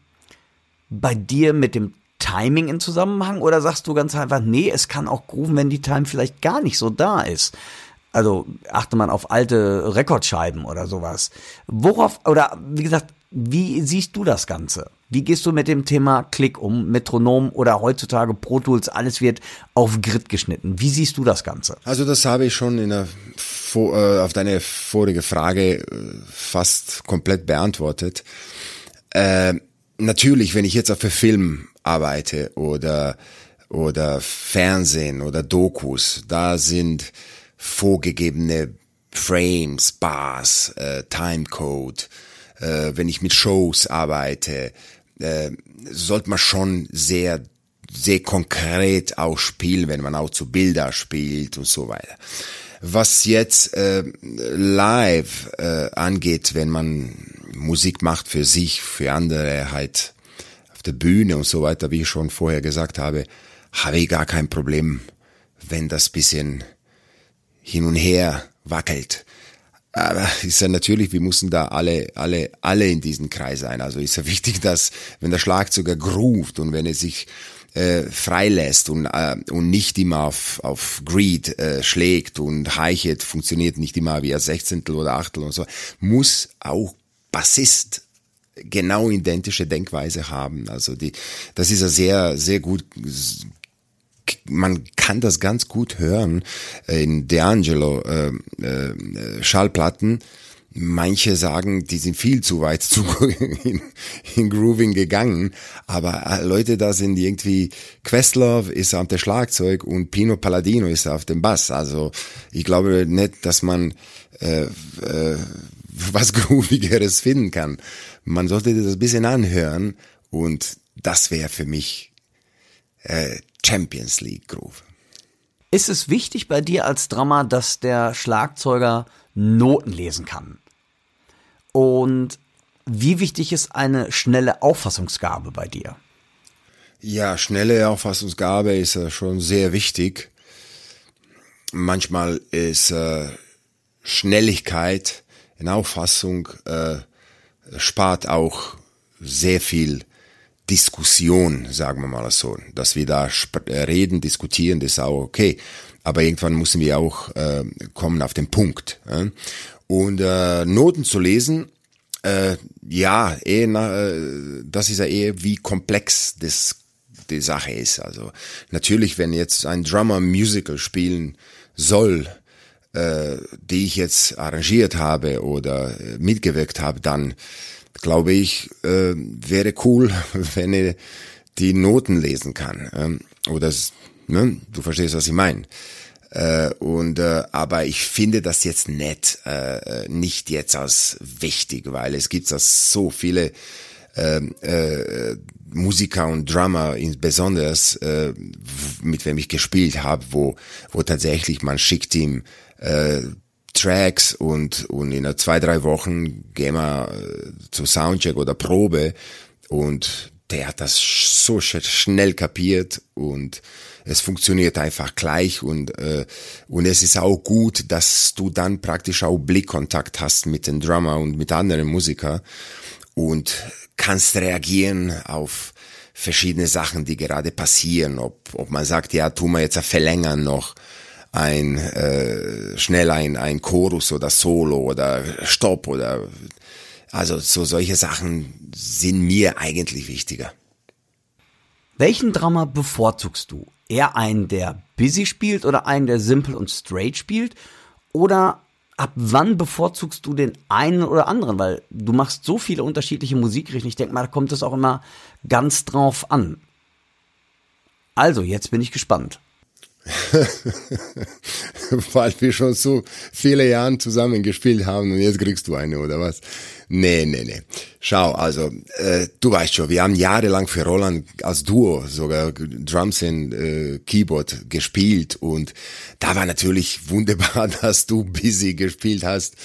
bei dir mit dem Timing in Zusammenhang oder sagst du ganz einfach, nee, es kann auch grooven, wenn die Time vielleicht gar nicht so da ist? Also achte man auf alte Rekordscheiben oder sowas. Worauf, oder wie gesagt, wie siehst du das Ganze? Wie gehst du mit dem Thema Klick um, Metronom oder heutzutage Pro Tools, alles wird auf Grid geschnitten. Wie siehst du das Ganze? Also das habe ich schon in der, äh, auf deine vorige Frage äh, fast komplett beantwortet. Äh, natürlich, wenn ich jetzt auf Film arbeite oder, oder Fernsehen oder Dokus, da sind vorgegebene Frames, Bars, äh, Timecode, äh, wenn ich mit Shows arbeite, äh, sollte man schon sehr sehr konkret auch spielen, wenn man auch zu Bilder spielt und so weiter. Was jetzt äh, live äh, angeht, wenn man Musik macht für sich, für andere halt auf der Bühne und so weiter, wie ich schon vorher gesagt habe, habe ich gar kein Problem, wenn das bisschen hin und her wackelt. Aber ist ja natürlich, wir müssen da alle, alle, alle in diesem Kreis sein. Also ist ja wichtig, dass wenn der Schlagzeuger groovt und wenn er sich äh, freilässt und, äh, und nicht immer auf, auf Greed äh, schlägt und Hi-Hat funktioniert nicht immer wie ein Sechzehntel oder Achtel und so, muss auch Bassist genau identische Denkweise haben. Also die, das ist ja sehr, sehr gut man kann das ganz gut hören in D'Angelo äh, äh, Schallplatten. Manche sagen, die sind viel zu weit zu in, in Grooving gegangen, aber äh, Leute da sind irgendwie Questlove ist auf dem Schlagzeug und Pino Palladino ist auf dem Bass. Also ich glaube nicht, dass man äh, äh, was Groovigeres finden kann. Man sollte das ein bisschen anhören und das wäre für mich äh, Champions League Groove. Ist es wichtig bei dir als Drummer, dass der Schlagzeuger Noten lesen kann? Und wie wichtig ist eine schnelle Auffassungsgabe bei dir? Ja, schnelle Auffassungsgabe ist äh, schon sehr wichtig. Manchmal ist äh, Schnelligkeit in Auffassung äh, spart auch sehr viel Diskussion, sagen wir mal so. Dass wir da äh, reden, diskutieren, das ist auch okay. Aber irgendwann müssen wir auch äh, kommen auf den Punkt. Äh? Und äh, Noten zu lesen, äh, ja, eh, na, äh, das ist ja eher wie komplex das die Sache ist. Also natürlich, wenn jetzt ein Drummer Musical spielen soll, äh, die ich jetzt arrangiert habe oder äh, mitgewirkt habe, dann glaube ich, äh, wäre cool, wenn er die Noten lesen kann. Ähm, oder ne, du verstehst, was ich meine. Äh, und äh, aber ich finde das jetzt nett, äh, nicht jetzt als wichtig, weil es gibt so viele äh, äh, Musiker und Drummer insbesondere, äh, mit wem ich gespielt habe, wo wo tatsächlich man schickt ihm äh, Tracks und, und in zwei, drei Wochen gehen wir äh, zu Soundcheck oder Probe. Und der hat das so schnell kapiert und es funktioniert einfach gleich. Und äh, und es ist auch gut, dass du dann praktisch auch Blickkontakt hast mit dem Drummer und mit anderen Musiker und kannst reagieren auf verschiedene Sachen, die gerade passieren, ob ob man sagt, ja, tu mal jetzt verlängern noch ein äh, schnell ein, ein Chorus oder Solo oder Stopp oder also so solche Sachen sind mir eigentlich wichtiger. Welchen Drummer bevorzugst du? Eher einen, der busy spielt oder einen, der simple und straight spielt? Oder ab wann bevorzugst du den einen oder anderen? Weil du machst so viele unterschiedliche Musikrichtungen. Ich denke mal, da kommt es auch immer ganz drauf an. Also, jetzt bin ich gespannt. Weil wir schon so viele Jahre zusammen gespielt haben und jetzt kriegst du eine oder was? Nee, nee, nee. Schau, also äh, du weißt schon, wir haben jahrelang für Roland als Duo sogar Drums und äh, Keyboard gespielt und da war natürlich wunderbar, dass du busy gespielt hast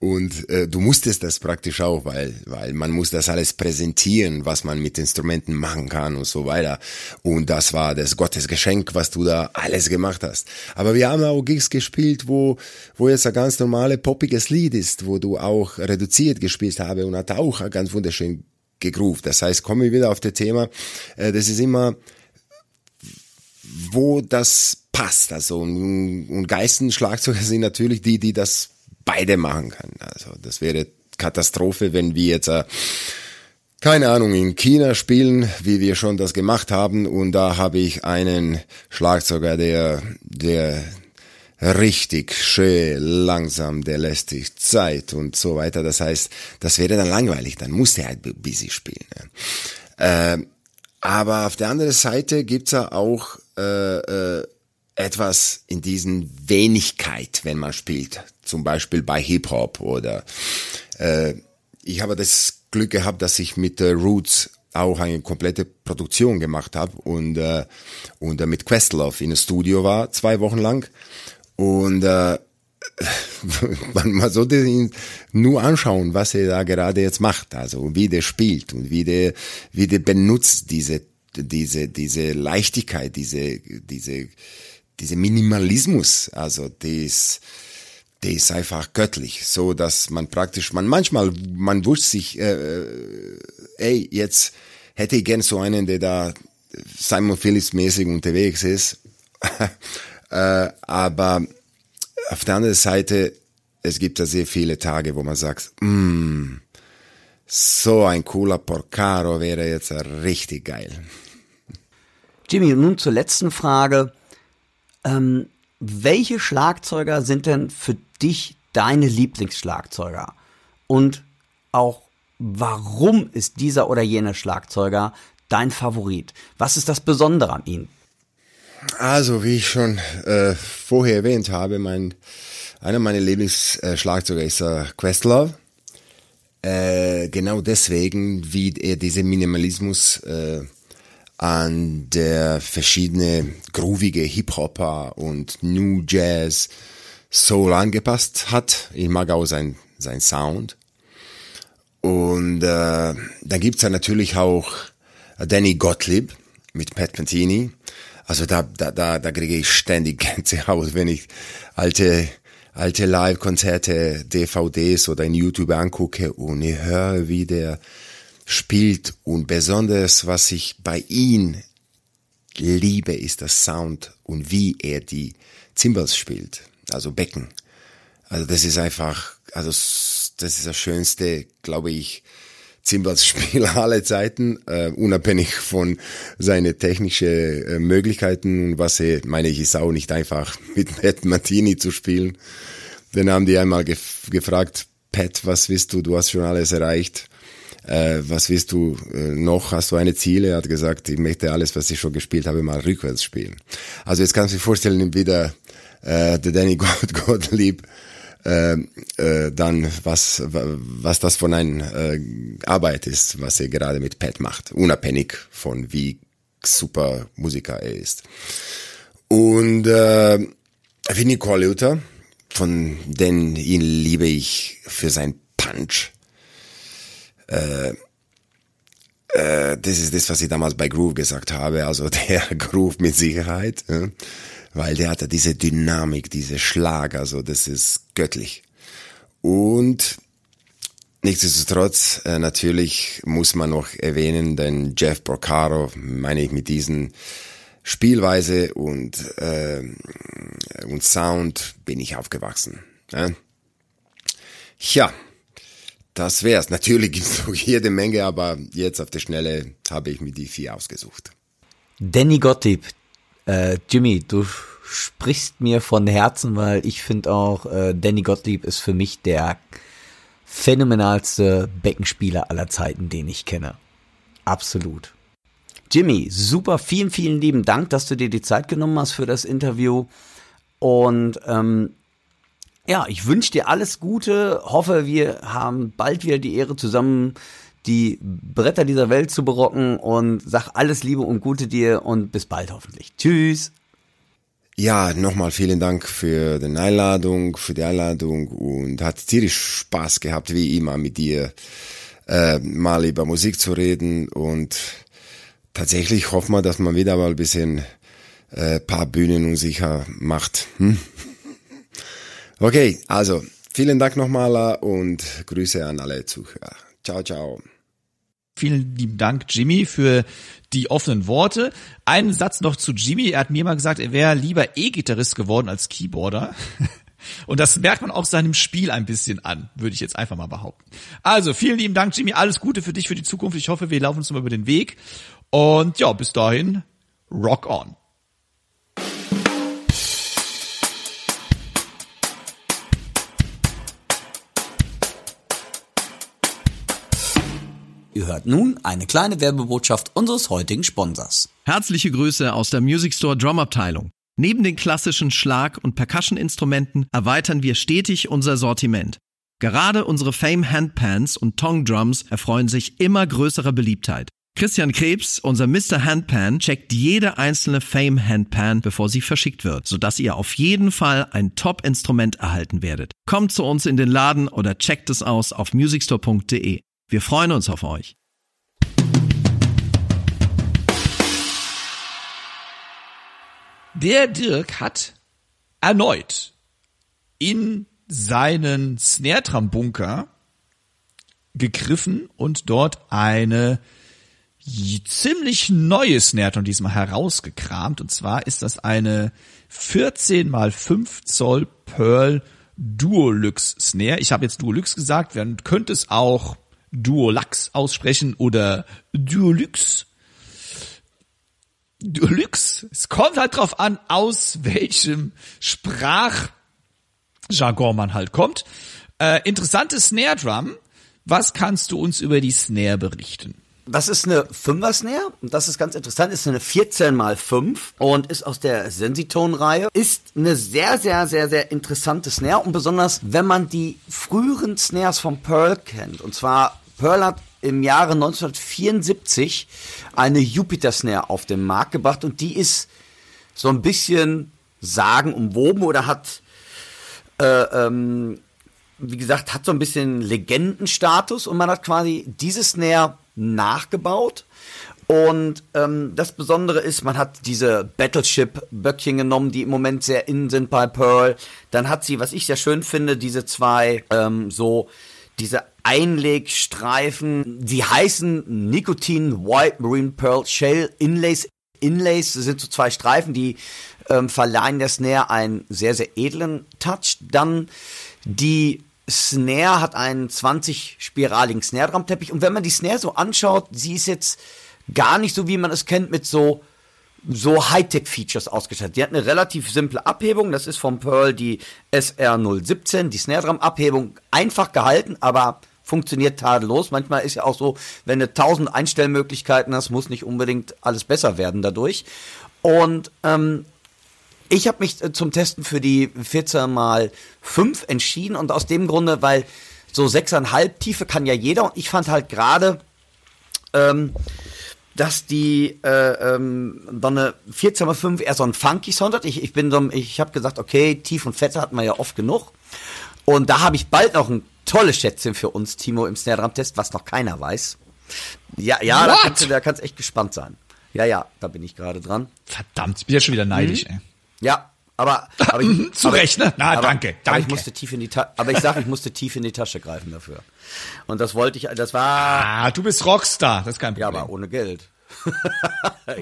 und äh, du musstest das praktisch auch, weil weil man muss das alles präsentieren, was man mit Instrumenten machen kann und so weiter und das war das Gottesgeschenk, was du da alles gemacht hast. Aber wir haben auch Gigs gespielt, wo wo jetzt ein ganz normale poppiges Lied ist, wo du auch reduziert gespielt habe und hat auch ganz wunderschön gegroovt. Das heißt, kommen wir wieder auf das Thema, äh, das ist immer, wo das passt. Also und, und Geistenschlagzeuger sind natürlich die, die das beide machen können. Also das wäre Katastrophe, wenn wir jetzt äh, keine Ahnung, in China spielen, wie wir schon das gemacht haben, und da habe ich einen Schlagzeuger, der, der richtig schön langsam, der lässt sich Zeit und so weiter. Das heißt, das wäre dann langweilig, dann muss der halt busy spielen. Ja. Äh, aber auf der anderen Seite gibt's ja auch äh, äh, etwas in diesen Wenigkeit, wenn man spielt. Zum Beispiel bei Hip-Hop oder äh, ich habe das Glück gehabt, dass ich mit äh, Roots auch eine komplette Produktion gemacht habe und, äh, und äh, mit Questlove in einem Studio war, zwei Wochen lang. Und äh, man, sollte ihn nur anschauen, was er da gerade jetzt macht, also wie der spielt und wie der, wie der benutzt diese, diese, diese Leichtigkeit, diese, diese, diese Minimalismus, also das, das ist einfach göttlich, so dass man praktisch, man manchmal, man wusste sich, äh, äh, ey, jetzt hätte ich gern so einen, der da Simon Phillips mäßig unterwegs ist, äh, aber auf der anderen Seite, es gibt da sehr viele Tage, wo man sagt, mm, so ein cooler Porcaro wäre jetzt richtig geil. Jimmy, nun zur letzten Frage. Ähm, welche Schlagzeuger sind denn für dich deine Lieblingsschlagzeuger? Und auch warum ist dieser oder jener Schlagzeuger dein Favorit? Was ist das Besondere an ihm? Also, wie ich schon äh, vorher erwähnt habe, mein, einer meiner Lieblingsschlagzeuger ist äh, Questlove. Äh, genau deswegen, wie er diesen Minimalismus äh, an der verschiedene groovige Hip-Hopper und New Jazz Soul angepasst hat. Ich mag auch sein, sein Sound. Und äh, dann gibt's ja natürlich auch Danny Gottlieb mit Pat Pantini. Also da, da, da, da kriege ich ständig Gänsehaut, wenn ich alte, alte Live-Konzerte, DVDs oder in YouTube angucke und ich höre, wie der spielt und besonders, was ich bei ihm liebe, ist das Sound und wie er die Cymbals spielt, also Becken. Also das ist einfach, also das ist das Schönste, glaube ich, Zimbals-Spieler aller Zeiten, äh, unabhängig von seine technische äh, Möglichkeiten. Was er, meine ich, ist auch nicht einfach mit Pat Martini zu spielen. Dann haben die einmal gef gefragt, Pat, was willst du? Du hast schon alles erreicht. Äh, was willst du äh, noch? Hast du eine Ziele? Er hat gesagt, ich möchte alles, was ich schon gespielt habe, mal rückwärts spielen. Also jetzt kannst du dir vorstellen, wie der, äh, der Danny Gottlieb äh, äh, dann was was das von einer äh, Arbeit ist, was er gerade mit Pat macht, unabhängig von wie super Musiker er ist. Und äh, Vinnie Colaiuta, von den ihn liebe ich für sein Punch. Äh, äh, das ist das, was ich damals bei Groove gesagt habe. Also der Groove mit Sicherheit. Ja weil der hat ja diese Dynamik, diese Schlag, also das ist göttlich. Und nichtsdestotrotz, äh, natürlich muss man noch erwähnen, denn Jeff Porcaro, meine ich mit diesen Spielweise und, äh, und Sound bin ich aufgewachsen. Ja, ja das wär's. Natürlich gibt's noch jede Menge, aber jetzt auf der Schnelle habe ich mir die vier ausgesucht. Danny Gottlieb, äh, Jimmy, du sprichst mir von Herzen, weil ich finde auch, äh, Danny Gottlieb ist für mich der phänomenalste Beckenspieler aller Zeiten, den ich kenne. Absolut. Jimmy, super, vielen, vielen lieben Dank, dass du dir die Zeit genommen hast für das Interview. Und ähm, ja, ich wünsche dir alles Gute, hoffe, wir haben bald wieder die Ehre zusammen die Bretter dieser Welt zu berocken und sag alles Liebe und Gute dir und bis bald hoffentlich. Tschüss. Ja, nochmal vielen Dank für die Einladung, für die Einladung und hat tierisch Spaß gehabt, wie immer mit dir äh, mal über Musik zu reden und tatsächlich hoffen wir, dass man wieder mal ein bisschen äh, paar Bühnen unsicher macht. Hm? Okay, also vielen Dank nochmal und Grüße an alle Zuhörer. Ciao, ciao. Vielen lieben Dank, Jimmy, für die offenen Worte. Einen Satz noch zu Jimmy. Er hat mir mal gesagt, er wäre lieber E-Gitarrist geworden als Keyboarder. Und das merkt man auch seinem Spiel ein bisschen an, würde ich jetzt einfach mal behaupten. Also, vielen lieben Dank, Jimmy. Alles Gute für dich, für die Zukunft. Ich hoffe, wir laufen uns mal über den Weg. Und ja, bis dahin, rock on. Ihr hört nun eine kleine Werbebotschaft unseres heutigen Sponsors. Herzliche Grüße aus der Music Store Drum Abteilung. Neben den klassischen Schlag- und Percussion-Instrumenten erweitern wir stetig unser Sortiment. Gerade unsere Fame Handpans und Tong Drums erfreuen sich immer größerer Beliebtheit. Christian Krebs, unser Mr. Handpan, checkt jede einzelne Fame Handpan, bevor sie verschickt wird, sodass ihr auf jeden Fall ein Top-Instrument erhalten werdet. Kommt zu uns in den Laden oder checkt es aus auf musicstore.de. Wir freuen uns auf euch. Der Dirk hat erneut in seinen Snare-Drum-Bunker gegriffen und dort eine ziemlich neue Snare Drum diesmal herausgekramt. Und zwar ist das eine 14 mal 5 Zoll Pearl Duolux Snare. Ich habe jetzt Duolux gesagt, man könnte es auch Duolax aussprechen oder Duolux. Duolux. Es kommt halt drauf an, aus welchem Sprachjargon man halt kommt. Äh, interessante Snare Drum. Was kannst du uns über die Snare berichten? Das ist eine 5er Snare und das ist ganz interessant, ist eine 14 mal 5 und ist aus der Sensitone-Reihe. Ist eine sehr, sehr, sehr, sehr interessante Snare und besonders, wenn man die früheren Snares von Pearl kennt. Und zwar, Pearl hat im Jahre 1974 eine Jupiter Snare auf den Markt gebracht und die ist so ein bisschen sagenumwoben oder hat äh, ähm, wie gesagt, hat so ein bisschen Legendenstatus und man hat quasi diese Snare nachgebaut. Und ähm, das Besondere ist, man hat diese Battleship-Böckchen genommen, die im Moment sehr in sind bei Pearl. Dann hat sie, was ich sehr schön finde, diese zwei ähm, so diese Einlegstreifen, die heißen Nicotine White Marine Pearl Shell Inlays. Inlays sind so zwei Streifen, die ähm, verleihen der Snare einen sehr, sehr edlen Touch. Dann die Snare hat einen 20-spiraligen Snare-Drum-Teppich. Und wenn man die Snare so anschaut, sie ist jetzt gar nicht so, wie man es kennt, mit so, so Hightech-Features ausgestattet. Die hat eine relativ simple Abhebung. Das ist vom Pearl die SR017, die Snare-Drum-Abhebung. Einfach gehalten, aber funktioniert tadellos. Manchmal ist ja auch so, wenn du tausend Einstellmöglichkeiten hast, muss nicht unbedingt alles besser werden dadurch. Und ähm, ich habe mich äh, zum Testen für die 14 mal 5 entschieden und aus dem Grunde, weil so 6,5 Tiefe kann ja jeder und ich fand halt gerade, ähm, dass die äh, ähm, so eine 14,5 eher so ein funky Sound hat. Ich, ich bin so, ich habe gesagt, okay, tief und fette hatten wir ja oft genug. Und da habe ich bald noch ein tolles Schätzchen für uns, Timo, im Snare Drum Test, was noch keiner weiß. Ja, ja, da kannst du da kannst echt gespannt sein. Ja, ja, da bin ich gerade dran. Verdammt, ich bin jetzt schon wieder neidisch, ey. Ja, aber, aber ich, Zu aber, Recht, ne? Na, aber, danke, Aber ich danke. musste tief in die Ta aber ich sage, ich musste tief in die Tasche greifen dafür. Und das wollte ich, das war, Ah, du bist Rockstar, das ist kein ja, Problem. aber ohne Geld.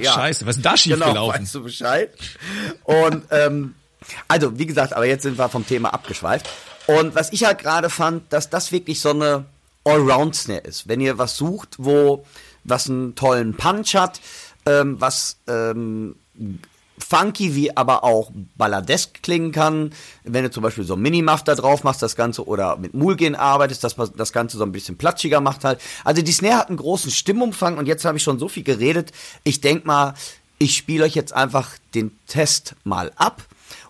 Scheiße, was ist denn da schief genau, gelaufen? weißt du Bescheid? Und ähm, also, wie gesagt, aber jetzt sind wir vom Thema abgeschweift. Und was ich halt gerade fand, dass das wirklich so eine Allround-Snare ist. Wenn ihr was sucht, wo was einen tollen Punch hat, ähm, was ähm, funky wie aber auch balladesk klingen kann. Wenn du zum Beispiel so Minimuff da drauf machst, das Ganze, oder mit Mulgin arbeitest, dass man das Ganze so ein bisschen platschiger macht halt. Also die Snare hat einen großen Stimmumfang und jetzt habe ich schon so viel geredet. Ich denk mal, ich spiele euch jetzt einfach den Test mal ab.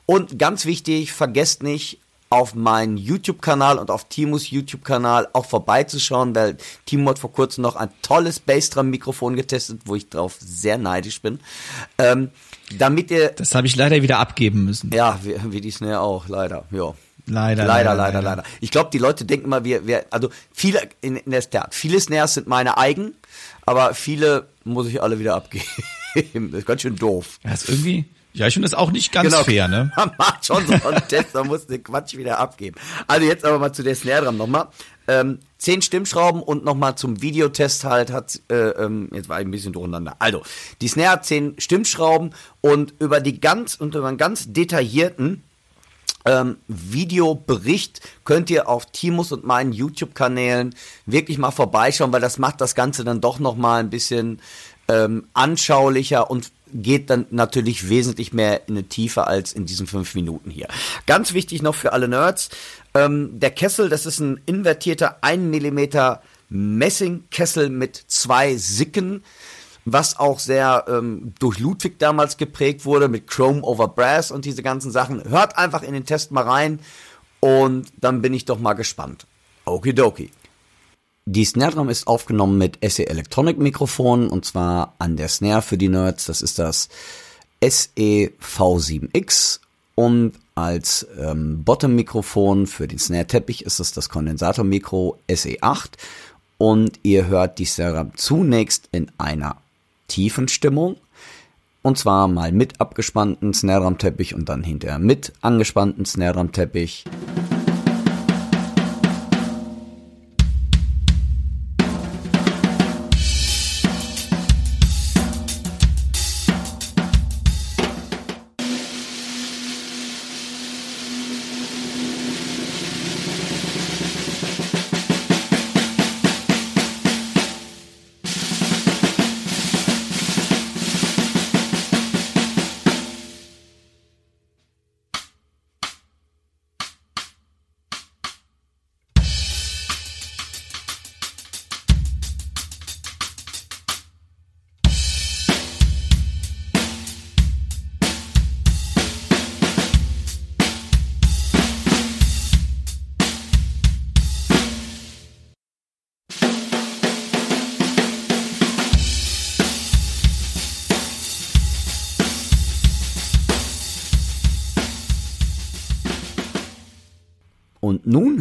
Und ganz wichtig, vergesst nicht, auf meinen YouTube-Kanal und auf Timos YouTube-Kanal auch vorbeizuschauen, weil Timo hat vor kurzem noch ein tolles Bassdrum-Mikrofon getestet, wo ich drauf sehr neidisch bin. Ähm, damit ihr... Das habe ich leider wieder abgeben müssen. Ja, wie, wie die Snare auch, leider, ja. Leider, leider, leider, leider. Ich glaube, die Leute denken immer, wir, wir, also viele in, in der Snare, viele Snares sind meine eigen, aber viele muss ich alle wieder abgeben. das ist ganz schön doof. Ja, ist irgendwie, ja, ich finde das auch nicht ganz Genau. fair, ne? Man macht schon so einen Test, man muss den Quatsch wieder abgeben. Also jetzt aber mal zu der Snare Drum nochmal. Ähm, zehn Stimmschrauben und nochmal zum Videotest halt hat, äh, ähm, jetzt war ich ein bisschen durcheinander. Also, die Snare hat zehn Stimmschrauben und über die ganz, und über einen ganz detaillierten ähm, Videobericht könnt ihr auf Timus und meinen YouTube-Kanälen wirklich mal vorbeischauen, weil das macht das Ganze dann doch nochmal ein bisschen ähm, anschaulicher und geht dann natürlich wesentlich mehr in eine Tiefe als in diesen fünf Minuten hier. Ganz wichtig noch für alle Nerds, ähm, der Kessel, das ist ein invertierter 1 mm Messingkessel mit zwei Sicken, was auch sehr ähm, durch Ludwig damals geprägt wurde mit Chrome over Brass und diese ganzen Sachen. Hört einfach in den Test mal rein und dann bin ich doch mal gespannt. Okidoki. Die Snare Drum ist aufgenommen mit SE Electronic Mikrofon und zwar an der Snare für die Nerds. Das ist das SE V7X und als ähm, Bottom Mikrofon für den Snare Teppich ist es das Kondensator Mikro SE8 und ihr hört die Snare Drum zunächst in einer tiefen Stimmung. Und zwar mal mit abgespannten Snare Drum Teppich und dann hinterher mit angespannten Snare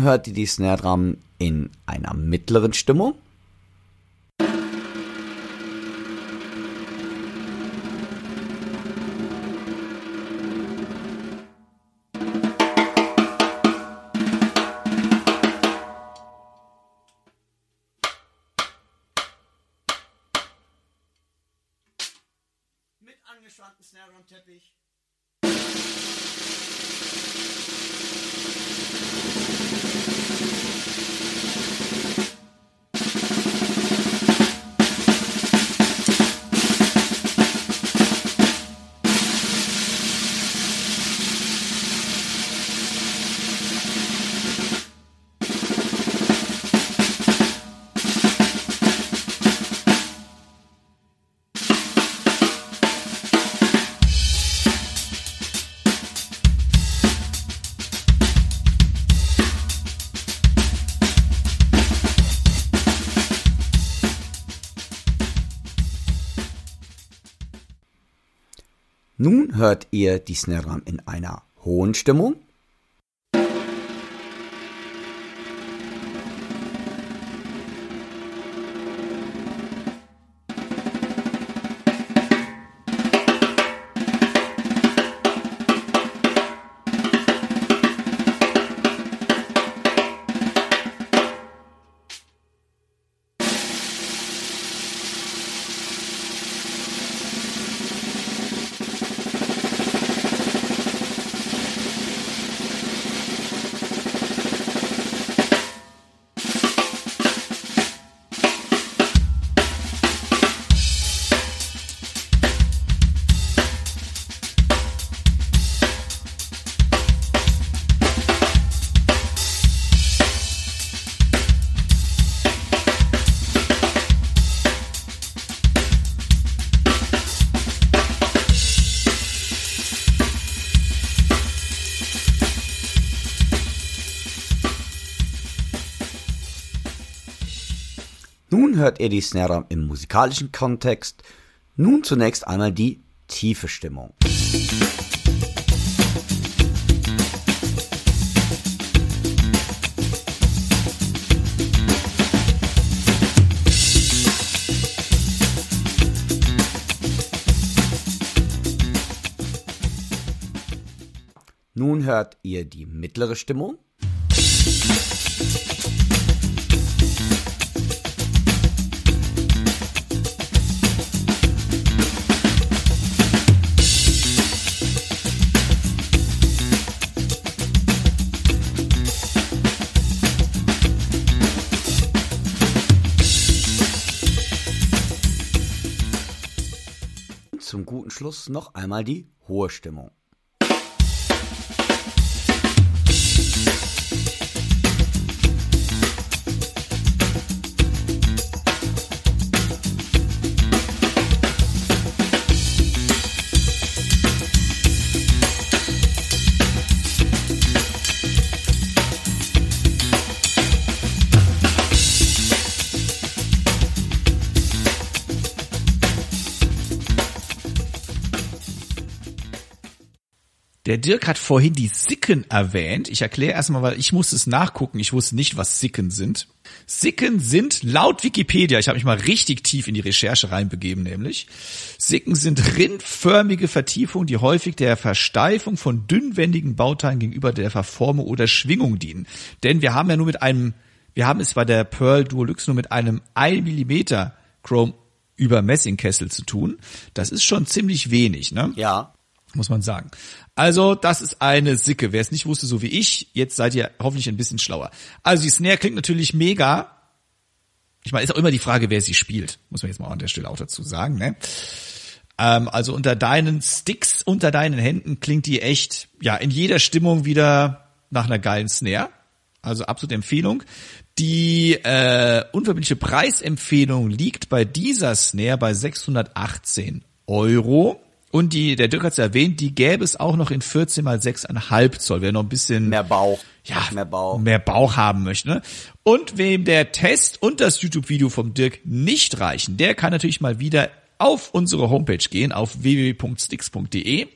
hört ihr die Snare Drum in einer mittleren Stimmung. Nun hört ihr die Snare Drum in einer hohen Stimmung. Nun hört ihr die Snare im musikalischen Kontext. Nun zunächst einmal die tiefe Stimmung. Nun hört ihr die mittlere Stimmung. Guten Schluss noch einmal die hohe Stimmung. Der Dirk hat vorhin die Sicken erwähnt. Ich erkläre erstmal, weil ich musste es nachgucken. Ich wusste nicht, was Sicken sind. Sicken sind laut Wikipedia, ich habe mich mal richtig tief in die Recherche reinbegeben, nämlich. Sicken sind rindförmige Vertiefungen, die häufig der Versteifung von dünnwendigen Bauteilen gegenüber der Verformung oder Schwingung dienen. Denn wir haben ja nur mit einem, wir haben es bei der Pearl Duolux nur mit einem 1 Millimeter Chrome über Messingkessel zu tun. Das ist schon ziemlich wenig, ne? Ja. Muss man sagen. Also, das ist eine Sicke. Wer es nicht wusste, so wie ich, jetzt seid ihr hoffentlich ein bisschen schlauer. Also, die Snare klingt natürlich mega. Ich meine, ist auch immer die Frage, wer sie spielt. Muss man jetzt mal an der Stelle auch dazu sagen, ne? Ähm, also unter deinen Sticks, unter deinen Händen klingt die echt, ja, in jeder Stimmung wieder nach einer geilen Snare. Also absolute Empfehlung. Die äh, unverbindliche Preisempfehlung liegt bei dieser Snare bei 618 Euro. Und die, der Dirk hat es erwähnt, die gäbe es auch noch in 14 mal 6,5 Zoll. Wer noch ein bisschen Mehr Bauch. ja, Mehr Bauch. mehr Bauch haben möchte. Ne? Und wem der Test und das YouTube-Video vom Dirk nicht reichen, der kann natürlich mal wieder auf unsere Homepage gehen, auf www.sticks.de.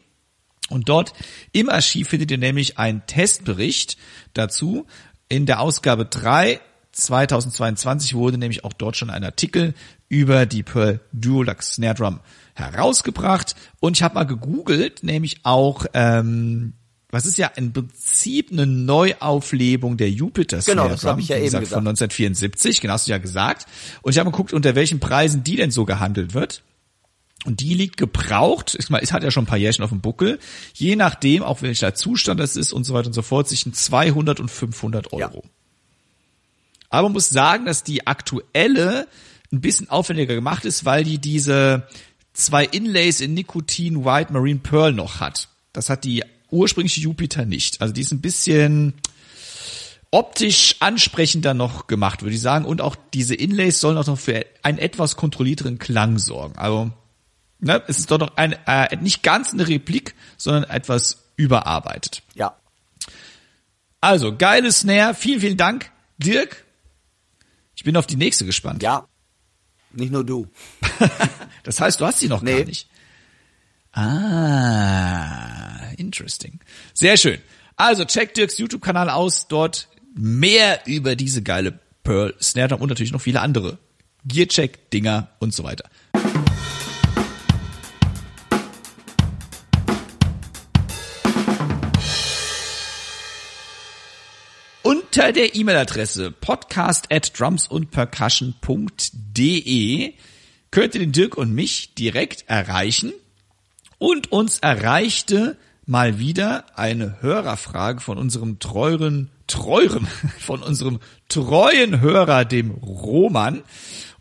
Und dort im Archiv findet ihr nämlich einen Testbericht dazu. In der Ausgabe 3 2022 wurde nämlich auch dort schon ein Artikel über die Pearl Duolux Snare Drum herausgebracht. Und ich habe mal gegoogelt, nämlich auch, ähm, was ist ja im Prinzip eine Neuauflebung der Jupiter Snare Genau, das Drum, hab ich ja eben gesagt, von 1974, genau hast du ja gesagt. Und ich habe mal geguckt, unter welchen Preisen die denn so gehandelt wird. Und die liegt gebraucht, ich meine, es hat ja schon ein paar Jährchen auf dem Buckel, je nachdem, auch welcher Zustand das ist und so weiter und so fort, zwischen 200 und 500 Euro. Ja. Aber man muss sagen, dass die aktuelle ein bisschen aufwendiger gemacht ist, weil die diese zwei Inlays in Nikotin White Marine Pearl noch hat. Das hat die ursprüngliche Jupiter nicht. Also die ist ein bisschen optisch ansprechender noch gemacht, würde ich sagen. Und auch diese Inlays sollen auch noch für einen etwas kontrollierteren Klang sorgen. Also ne, es ist doch noch ein, äh, nicht ganz eine Replik, sondern etwas überarbeitet. Ja. Also, geile Snare. Vielen, vielen Dank, Dirk. Ich bin auf die nächste gespannt. Ja. Nicht nur du. Das heißt, du hast sie noch Nee. gar nicht. Ah, interesting. Sehr schön. Also, check Dirks YouTube-Kanal aus. Dort mehr über diese geile Pearl Snare Drum und natürlich noch viele andere Gearcheck-Dinger und so weiter. Unter der E-Mail-Adresse podcast at drumsundpercussion.de könnt ihr den Dirk und mich direkt erreichen. Und uns erreichte mal wieder eine Hörerfrage von unserem treuren, treuren, von unserem treuen Hörer, dem Roman.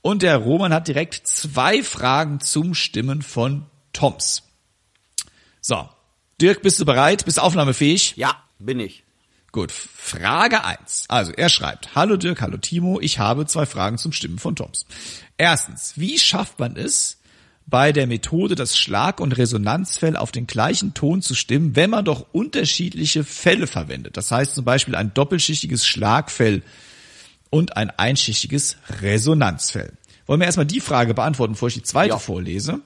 Und der Roman hat direkt zwei Fragen zum Stimmen von Toms. So, Dirk, bist du bereit? Bist du aufnahmefähig? Ja, bin ich. Gut, Frage eins. Also er schreibt, Hallo Dirk, hallo Timo, ich habe zwei Fragen zum Stimmen von Toms. Erstens, wie schafft man es, bei der Methode das Schlag- und Resonanzfell auf den gleichen Ton zu stimmen, wenn man doch unterschiedliche Fälle verwendet? Das heißt zum Beispiel ein doppelschichtiges Schlagfell und ein einschichtiges Resonanzfell. Wollen wir erstmal die Frage beantworten, bevor ich die zweite Ja. vorlese?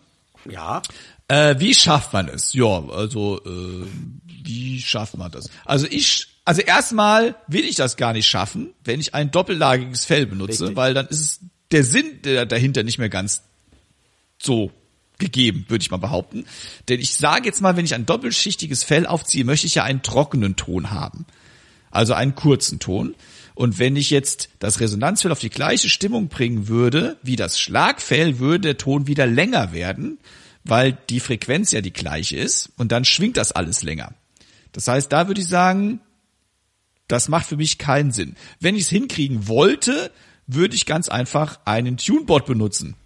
Ja. Äh, wie schafft man es? Ja, also äh, wie schafft man das? Also ich, also erstmal will ich das gar nicht schaffen, wenn ich ein doppellagiges Fell benutze, Richtig. weil dann ist es der Sinn dahinter nicht mehr ganz so gegeben, würde ich mal behaupten. Denn ich sage jetzt mal, wenn ich ein doppelschichtiges Fell aufziehe, möchte ich ja einen trockenen Ton haben. Also einen kurzen Ton. Und wenn ich jetzt das Resonanzfell auf die gleiche Stimmung bringen würde, wie das Schlagfell, würde der Ton wieder länger werden, weil die Frequenz ja die gleiche ist und dann schwingt das alles länger. Das heißt, da würde ich sagen, das macht für mich keinen Sinn. Wenn ich es hinkriegen wollte, würde ich ganz einfach einen Tunebot benutzen.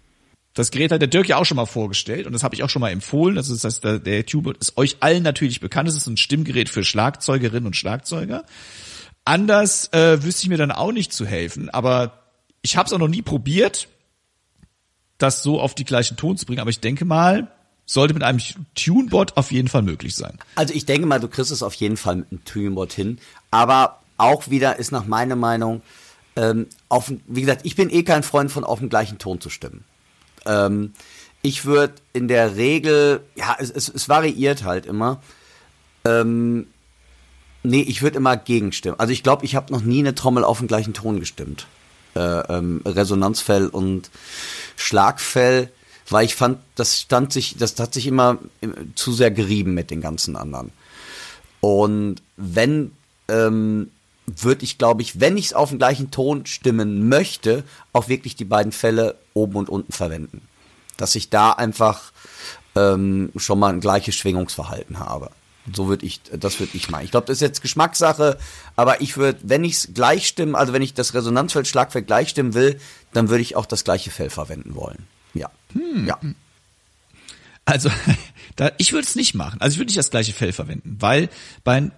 Das Gerät hat der Dirk ja auch schon mal vorgestellt und das habe ich auch schon mal empfohlen. Das ist das, der, der Tunebot ist euch allen natürlich bekannt. Es ist ein Stimmgerät für Schlagzeugerinnen und Schlagzeuger. Anders äh, wüsste ich mir dann auch nicht zu helfen, aber ich habe es auch noch nie probiert, das so auf die gleichen Ton zu bringen. Aber ich denke mal, sollte mit einem Tunebot auf jeden Fall möglich sein. Also ich denke mal, du kriegst es auf jeden Fall mit einem Tunebot hin. Aber auch wieder ist nach meiner Meinung, ähm, auf, wie gesagt, ich bin eh kein Freund von auf dem gleichen Ton zu stimmen. Ähm, ich würde in der Regel, ja, es, es, es variiert halt immer. Ähm, nee, ich würde immer gegenstimmen. Also ich glaube, ich habe noch nie eine Trommel auf dem gleichen Ton gestimmt. Äh, ähm, Resonanzfell und Schlagfell, weil ich fand, das stand sich, das hat sich immer zu sehr gerieben mit den ganzen anderen. Und wenn, ähm, würde ich, glaube ich, wenn ich es auf dem gleichen Ton stimmen möchte, auch wirklich die beiden Fälle oben und unten verwenden. Dass ich da einfach ähm, schon mal ein gleiches Schwingungsverhalten habe. So würde ich, das würde ich meinen. Ich glaube, das ist jetzt Geschmackssache, aber ich würde, wenn ich es gleich stimmen, also wenn ich das Resonanzfeld, Schlagfeld gleich stimmen will, dann würde ich auch das gleiche Fell verwenden wollen. Ja. Ja. Also, da, ich würde es nicht machen. Also ich würde nicht das gleiche Fell verwenden, weil bei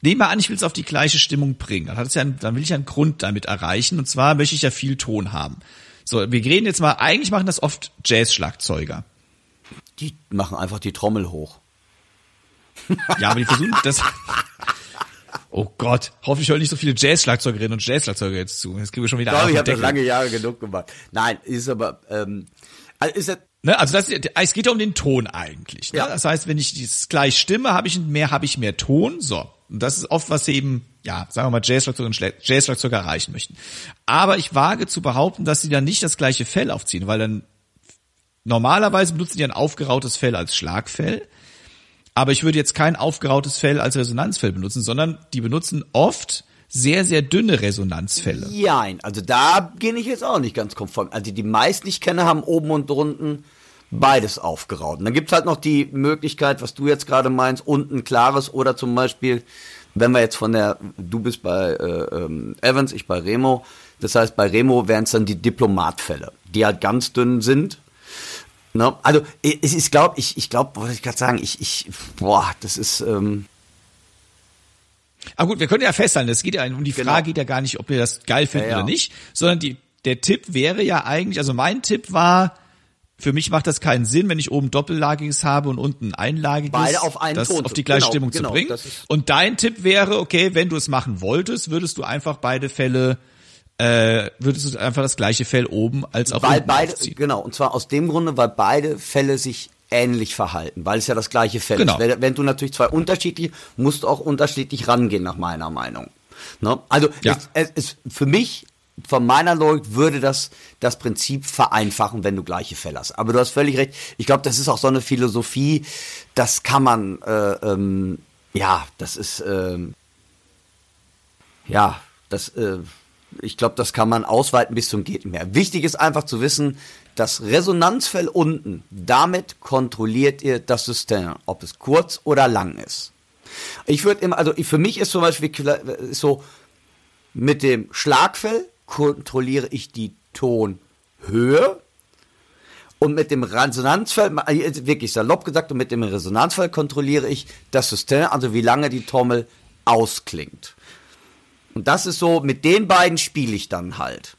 Nehmen wir an, ich will es auf die gleiche Stimmung bringen. Dann, hat es ja einen, dann will ich ja einen Grund damit erreichen. Und zwar möchte ich ja viel Ton haben. So, wir reden jetzt mal, eigentlich machen das oft Jazz-Schlagzeuger. Die machen einfach die Trommel hoch. Ja, aber die versuchen das. Oh Gott, hoffentlich hören nicht so viele Jazz-Schlagzeugerinnen und Jazz-Schlagzeuger jetzt zu. Jetzt kriegen wir schon wieder Ich glaube, ich habe das lange Jahre genug gemacht. Nein, ist aber, ähm, also ist das, Ne, also das, es geht ja um den Ton eigentlich. Ne? Ja. Das heißt, wenn ich dieses gleich stimme, habe ich mehr, habe ich mehr Ton. So, und das ist oft was sie eben, ja, sagen wir mal Jazz-Schlagzeuger und Jazz-Schlagzeuger erreichen möchten. Aber ich wage zu behaupten, dass sie dann nicht das gleiche Fell aufziehen, weil dann normalerweise benutzen die ein aufgerautes Fell als Schlagfell. Aber ich würde jetzt kein aufgerautes Fell als Resonanzfell benutzen, sondern die benutzen oft sehr, sehr dünne Resonanzfälle. Jein, also da bin ich jetzt auch nicht ganz konform. Also die meisten, die ich kenne, haben oben und unten beides aufgeraut. Und dann gibt's halt noch die Möglichkeit, was du jetzt gerade meinst, unten klares oder zum Beispiel, wenn wir jetzt von der, du bist bei äh, ähm, Evans, ich bei Remo, das heißt bei Remo wären es dann die Diplomatfälle, die halt ganz dünn sind. Ne? Also es ist, glaube ich, ich glaube, wollte ich gerade sagen, ich, ich, boah, das ist, ähm, Aber gut, wir können ja festhalten, es geht ja um die Genau. Frage geht ja gar nicht, ob ihr das geil findet Ja, ja. oder nicht, sondern die, der Tipp wäre ja eigentlich, also mein Tipp war, für mich macht das keinen Sinn, wenn ich oben doppellagiges habe und unten einlagiges, Beide auf einen das Ton auf die gleiche genau, Stimmung genau, zu bringen. Und dein Tipp wäre, okay, wenn du es machen wolltest, würdest du einfach beide Fälle, äh, würdest du einfach das gleiche Fell oben als auch Weil unten beide, aufziehen. genau, und zwar aus dem Grunde, weil beide Fälle sich ähnlich verhalten, weil es ja das gleiche Fell Genau. ist. Wenn, wenn du natürlich zwei unterschiedlich, musst du auch unterschiedlich rangehen, nach meiner Meinung. Ne? Also Ja. es, es ist für mich, von meiner Logik, würde das das Prinzip vereinfachen, wenn du gleiche Fälle hast. Aber du hast völlig recht. Ich glaube, das ist auch so eine Philosophie, das kann man, äh, ähm, ja, das ist, ähm, ja, das, äh, ich glaube, das kann man ausweiten bis zum geht mehr. Wichtig ist einfach zu wissen, das Resonanzfell unten, damit kontrolliert ihr das System, ob es kurz oder lang ist. Ich würde immer, also für mich ist zum Beispiel so, mit dem Schlagfell kontrolliere ich die Tonhöhe und mit dem Resonanzfell, also wirklich salopp gesagt, und mit dem Resonanzfell kontrolliere ich das System, also wie lange die Trommel ausklingt. Und das ist so, mit den beiden spiele ich dann halt.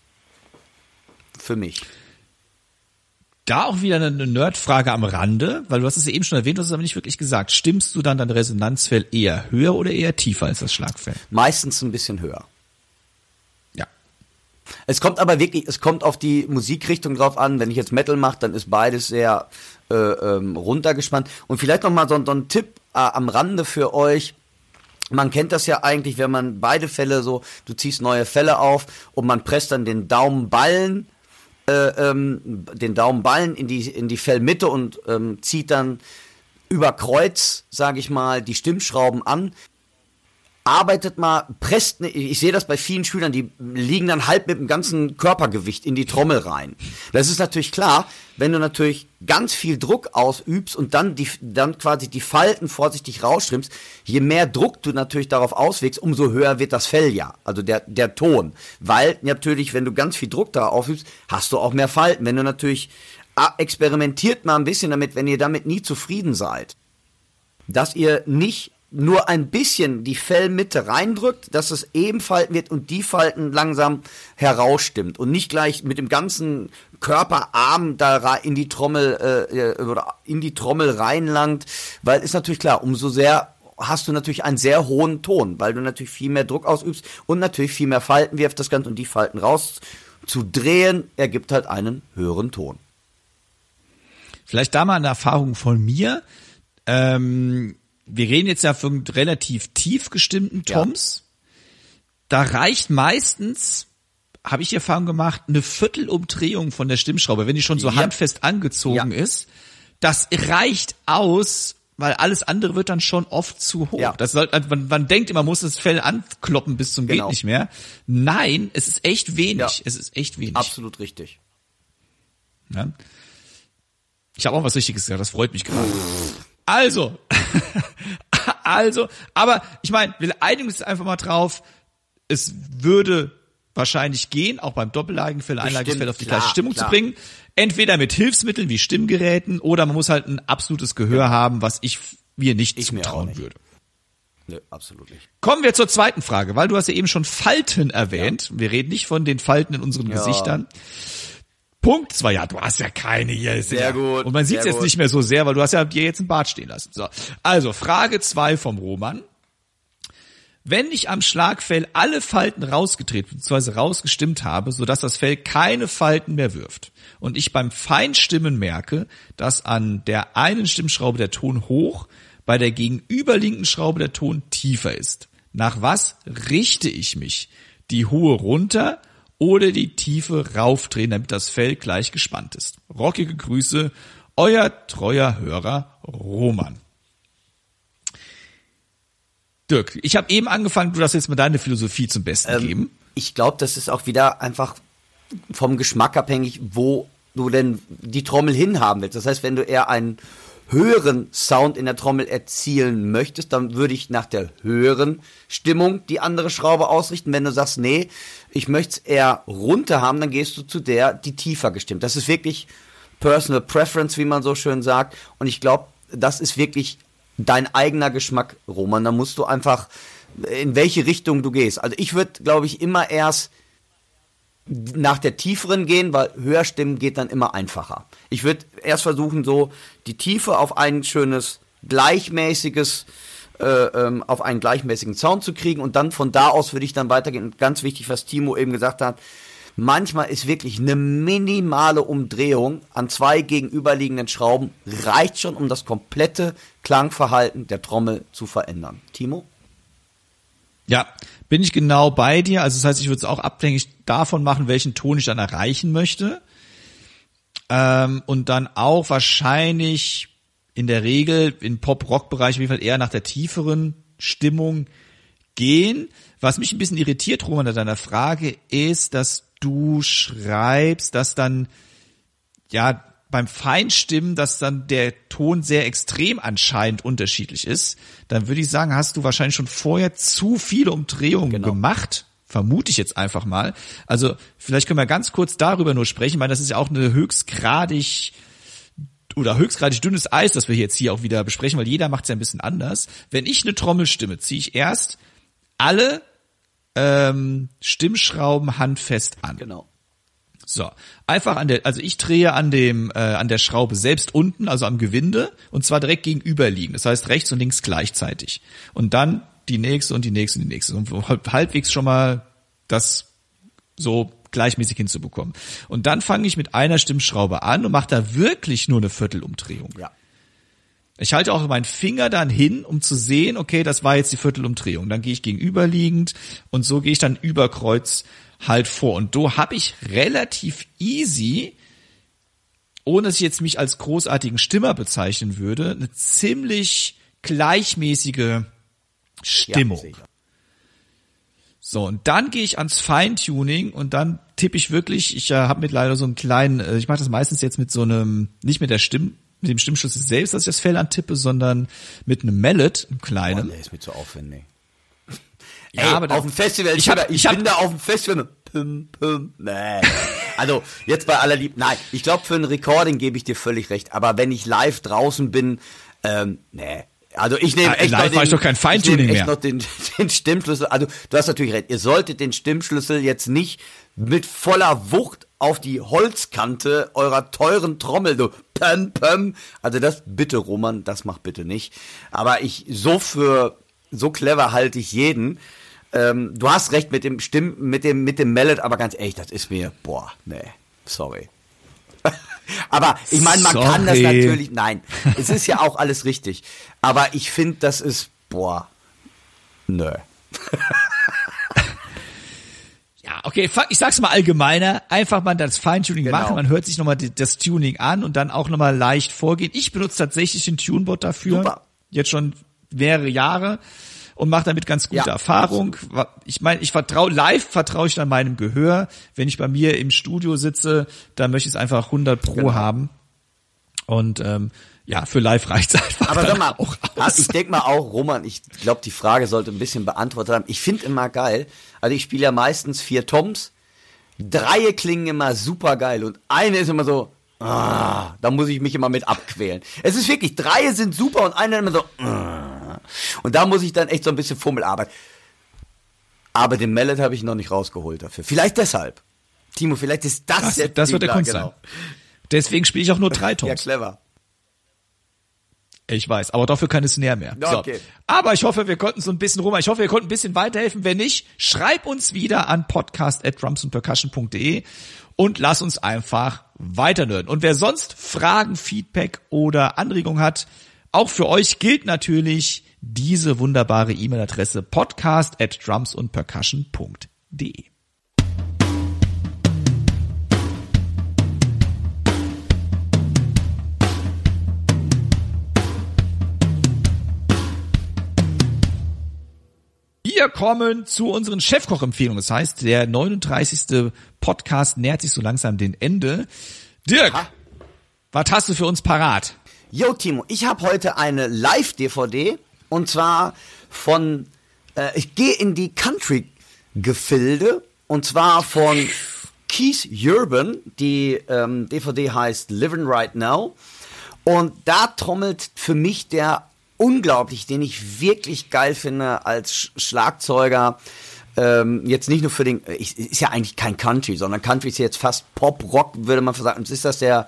Für mich. Da auch wieder eine Nerdfrage am Rande, weil du hast es ja eben schon erwähnt, du hast es aber nicht wirklich gesagt. Stimmst du dann dein Resonanzfell eher höher oder eher tiefer als das Schlagfell? Meistens ein bisschen höher. Ja. Es kommt aber wirklich, es kommt auf die Musikrichtung drauf an. Wenn ich jetzt Metal mache, dann ist beides sehr äh, ähm, runtergespannt. Und vielleicht noch mal so, so ein Tipp äh, am Rande für euch. Man kennt das ja eigentlich, wenn man beide Fälle so, du ziehst neue Fälle auf und man presst dann den Daumenballen, äh, ähm, den Daumenballen in die in die Fellmitte und ähm, zieht dann über Kreuz, sage ich mal, die Stimmschrauben an arbeitet mal, presst, ne, ich sehe das bei vielen Schülern, die liegen dann halb mit dem ganzen Körpergewicht in die Trommel rein. Das ist natürlich klar, wenn du natürlich ganz viel Druck ausübst und dann die, dann quasi die Falten vorsichtig rausschrimmst, je mehr Druck du natürlich darauf auswächst, umso höher wird das Fell ja, also der, der Ton. Weil natürlich, wenn du ganz viel Druck darauf ausübst, hast du auch mehr Falten. Wenn du natürlich, ah, experimentiert mal ein bisschen damit, wenn ihr damit nie zufrieden seid, dass ihr nicht nur ein bisschen die Fellmitte reindrückt, dass es eben Falten wird und die Falten langsam herausstimmt und nicht gleich mit dem ganzen Körperarm da in die Trommel äh, oder in die Trommel reinlangt, weil ist natürlich klar, umso sehr hast du natürlich einen sehr hohen Ton, weil du natürlich viel mehr Druck ausübst und natürlich viel mehr Falten wirft das Ganze und die Falten raus zu drehen ergibt halt einen höheren Ton. Vielleicht da mal eine Erfahrung von mir. Ähm, wir reden jetzt ja von relativ tief gestimmten Toms. Ja. Da reicht meistens, habe ich die Erfahrung gemacht, eine Viertelumdrehung von der Stimmschraube, wenn die schon so ja. handfest angezogen ja. ist. Das reicht aus, weil alles andere wird dann schon oft zu hoch. Ja. Das soll, man, man denkt immer, man muss das Fell ankloppen bis zum genau. geht nicht mehr. Nein, es ist echt wenig. Ja. Es ist echt wenig. Absolut richtig. Ja. Ich habe auch was Richtiges gesagt, das freut mich gerade. Also, also, aber ich meine, wir einigen uns einfach mal drauf, es würde wahrscheinlich gehen, auch beim Doppellagenfell, Einlagenfell auf die klar, gleiche Stimmung klar. zu bringen. Entweder mit Hilfsmitteln wie Stimmgeräten oder man muss halt ein absolutes Gehör ja. haben, was ich mir nicht ich zutrauen würde. Nö, absolut nicht. Kommen wir zur zweiten Frage, weil du hast ja eben schon Falten erwähnt. Ja. Wir reden nicht von den Falten in unseren ja. Gesichtern. Punkt zwei, ja, du hast ja keine hier. Sehr ja, gut. Und man sieht es jetzt gut. nicht mehr so sehr, weil du hast ja dir jetzt ein Bart stehen lassen. So. Also, Frage zwei vom Roman. Wenn ich am Schlagfell alle Falten rausgedreht bzw. rausgestimmt habe, sodass das Fell keine Falten mehr wirft und ich beim Feinstimmen merke, dass an der einen Stimmschraube der Ton hoch, bei der gegenüberliegenden Schraube der Ton tiefer ist. Nach was richte ich mich? Die hohe runter oder die Tiefe raufdrehen, damit das Fell gleich gespannt ist. Rockige Grüße, euer treuer Hörer Roman. Dirk, ich habe eben angefangen, du darfst jetzt mal deine Philosophie zum Besten ähm, geben. Ich glaube, das ist auch wieder einfach vom Geschmack abhängig, wo du denn die Trommel hinhaben willst. Das heißt, wenn du eher einen höheren Sound in der Trommel erzielen möchtest, dann würde ich nach der höheren Stimmung die andere Schraube ausrichten. Wenn du sagst, nee, ich möchte es eher runter haben, dann gehst du zu der, die tiefer gestimmt. Das ist wirklich Personal Preference, wie man so schön sagt. Und ich glaube, das ist wirklich dein eigener Geschmack, Roman. Da musst du einfach, in welche Richtung du gehst. Also ich würde, glaube ich, immer erst nach der tieferen gehen, weil höher stimmen geht dann immer einfacher. Ich würde erst versuchen, so die Tiefe auf ein schönes, gleichmäßiges, äh, ähm, auf einen gleichmäßigen Sound zu kriegen und dann von da aus würde ich dann weitergehen. Und ganz wichtig, was Timo eben gesagt hat, manchmal ist wirklich eine minimale Umdrehung an zwei gegenüberliegenden Schrauben reicht schon, um das komplette Klangverhalten der Trommel zu verändern. Timo? Ja, bin ich genau bei dir. Also das heißt, ich würde es auch abhängig davon machen, welchen Ton ich dann erreichen möchte. Ähm, und dann auch wahrscheinlich in der Regel im Pop-Rock-Bereich auf jeden Fall eher nach der tieferen Stimmung gehen. Was mich ein bisschen irritiert, Roman, an deiner Frage, ist, dass du schreibst, dass dann ja beim Feinstimmen, dass dann der Ton sehr extrem anscheinend unterschiedlich ist, dann würde ich sagen, hast du wahrscheinlich schon vorher zu viele Umdrehungen genau. gemacht. Vermute ich jetzt einfach mal. Also vielleicht können wir ganz kurz darüber nur sprechen, weil das ist ja auch eine höchstgradig oder höchstgradig dünnes Eis, das wir jetzt hier auch wieder besprechen, weil jeder macht es ja ein bisschen anders. Wenn ich eine Trommel stimme, ziehe ich erst alle ähm, Stimmschrauben handfest an. Genau. So, einfach an der, also ich drehe an dem, äh, an der Schraube selbst unten, also am Gewinde, und zwar direkt gegenüberliegend. Das heißt rechts und links gleichzeitig. Und dann die nächste und die nächste und die nächste. Und halbwegs schon mal das so gleichmäßig hinzubekommen. Und dann fange ich mit einer Stimmschraube an und mache da wirklich nur eine Viertelumdrehung. Ja. Ich halte auch meinen Finger dann hin, um zu sehen, okay, das war jetzt die Viertelumdrehung. Dann gehe ich gegenüberliegend und so gehe ich dann über Kreuz halt vor. Und so habe ich relativ easy, ohne dass ich jetzt mich als großartigen Stimmer bezeichnen würde, eine ziemlich gleichmäßige Stimmung. Ja. So, und dann gehe ich ans Feintuning und dann tippe ich wirklich, ich äh, habe mit leider so einen kleinen, äh, ich mache das meistens jetzt mit so einem, nicht mit der Stimm, mit dem Stimmschlüssel selbst, dass ich das Fell antippe, sondern mit einem Mallet, einem kleinen. nee, ist mir zu aufwendig. Ja, Ey, aber auf dem Festival, ich hab- ich, ich hab- bin da auf dem Festival. Pum, pum, nee. Also, jetzt bei aller Lieb, nein, ich glaube, für ein Recording gebe ich dir völlig recht, aber wenn ich live draußen bin, ähm, nee. Also ich nehme Ah, echt live noch den, ich doch kein ich Feintuning mehr. noch den, den Stimmschlüssel. Also du hast natürlich recht. Ihr solltet den Stimmschlüssel jetzt nicht mit voller Wucht auf die Holzkante eurer teuren Trommel so pum pum. Also das bitte Roman, das macht bitte nicht. Aber ich so für so clever halte ich jeden. Ähm, du hast recht mit dem Stimm mit dem mit dem Mallet, aber ganz ehrlich, das ist mir boah, nee, sorry. Aber ich meine, man kann das Sorry. natürlich, nein, es ist ja auch alles richtig. Aber ich finde, das ist, boah, nö. Ja, okay, ich sag's mal allgemeiner, einfach mal das Feintuning Genau. machen, man hört sich nochmal das Tuning an und dann auch nochmal leicht vorgehen. Ich benutze tatsächlich den Tunebot dafür, Super. jetzt schon mehrere Jahre und mache damit ganz gute Ja, Erfahrung. Ich meine, ich vertraue live vertraue ich dann meinem Gehör. Wenn ich bei mir im Studio sitze, dann möchte ich es einfach 100 pro Genau. haben. Und ähm, ja, für live reicht's einfach. Aber sag mal, auch ah, aus. ich denke mal auch, Roman, ich glaube, die Frage sollte ein bisschen beantwortet haben. Ich finde immer geil, also ich spiele ja meistens vier Toms, Dreie klingen immer super geil und eine ist immer so, ah, da muss ich mich immer mit abquälen. Es ist wirklich, Dreie sind super und eine immer so, ah. Und da muss ich dann echt so ein bisschen Fummelarbeiten. Aber den Mallet habe ich noch nicht rausgeholt dafür. Vielleicht deshalb. Timo, vielleicht ist das, das, jetzt das wird der Kunst sein. Deswegen spiele ich auch nur drei Ja, Toms. clever. Ich weiß, aber dafür keine Snare mehr. Ja, So. okay. Aber ich hoffe, wir konnten so ein bisschen rum. Ich hoffe, wir konnten ein bisschen weiterhelfen. Wenn nicht, schreib uns wieder an podcast@drumsandpercussion.de und lass uns einfach weiternörden. Und wer sonst Fragen, Feedback oder Anregungen hat, auch für euch gilt natürlich diese wunderbare E-Mail-Adresse podcast@drumsandpercussion.de. Wir kommen zu unseren Chefkoch-Empfehlungen. Das heißt, der 39. Podcast nähert sich so langsam dem Ende. Dirk, Ha. was hast du für uns parat? Yo, Timo, ich habe heute eine Live-DVD und zwar von, äh, ich gehe in die Country-Gefilde und zwar von Keith Urban. Die ähm, DVD heißt Living Right Now und da trommelt für mich der unglaublich, den ich wirklich geil finde als Sch Schlagzeuger. Ähm, jetzt nicht nur für den, ich, ist ja eigentlich kein Country, sondern Country ist jetzt fast Pop-Rock, würde man sagen. Ist das der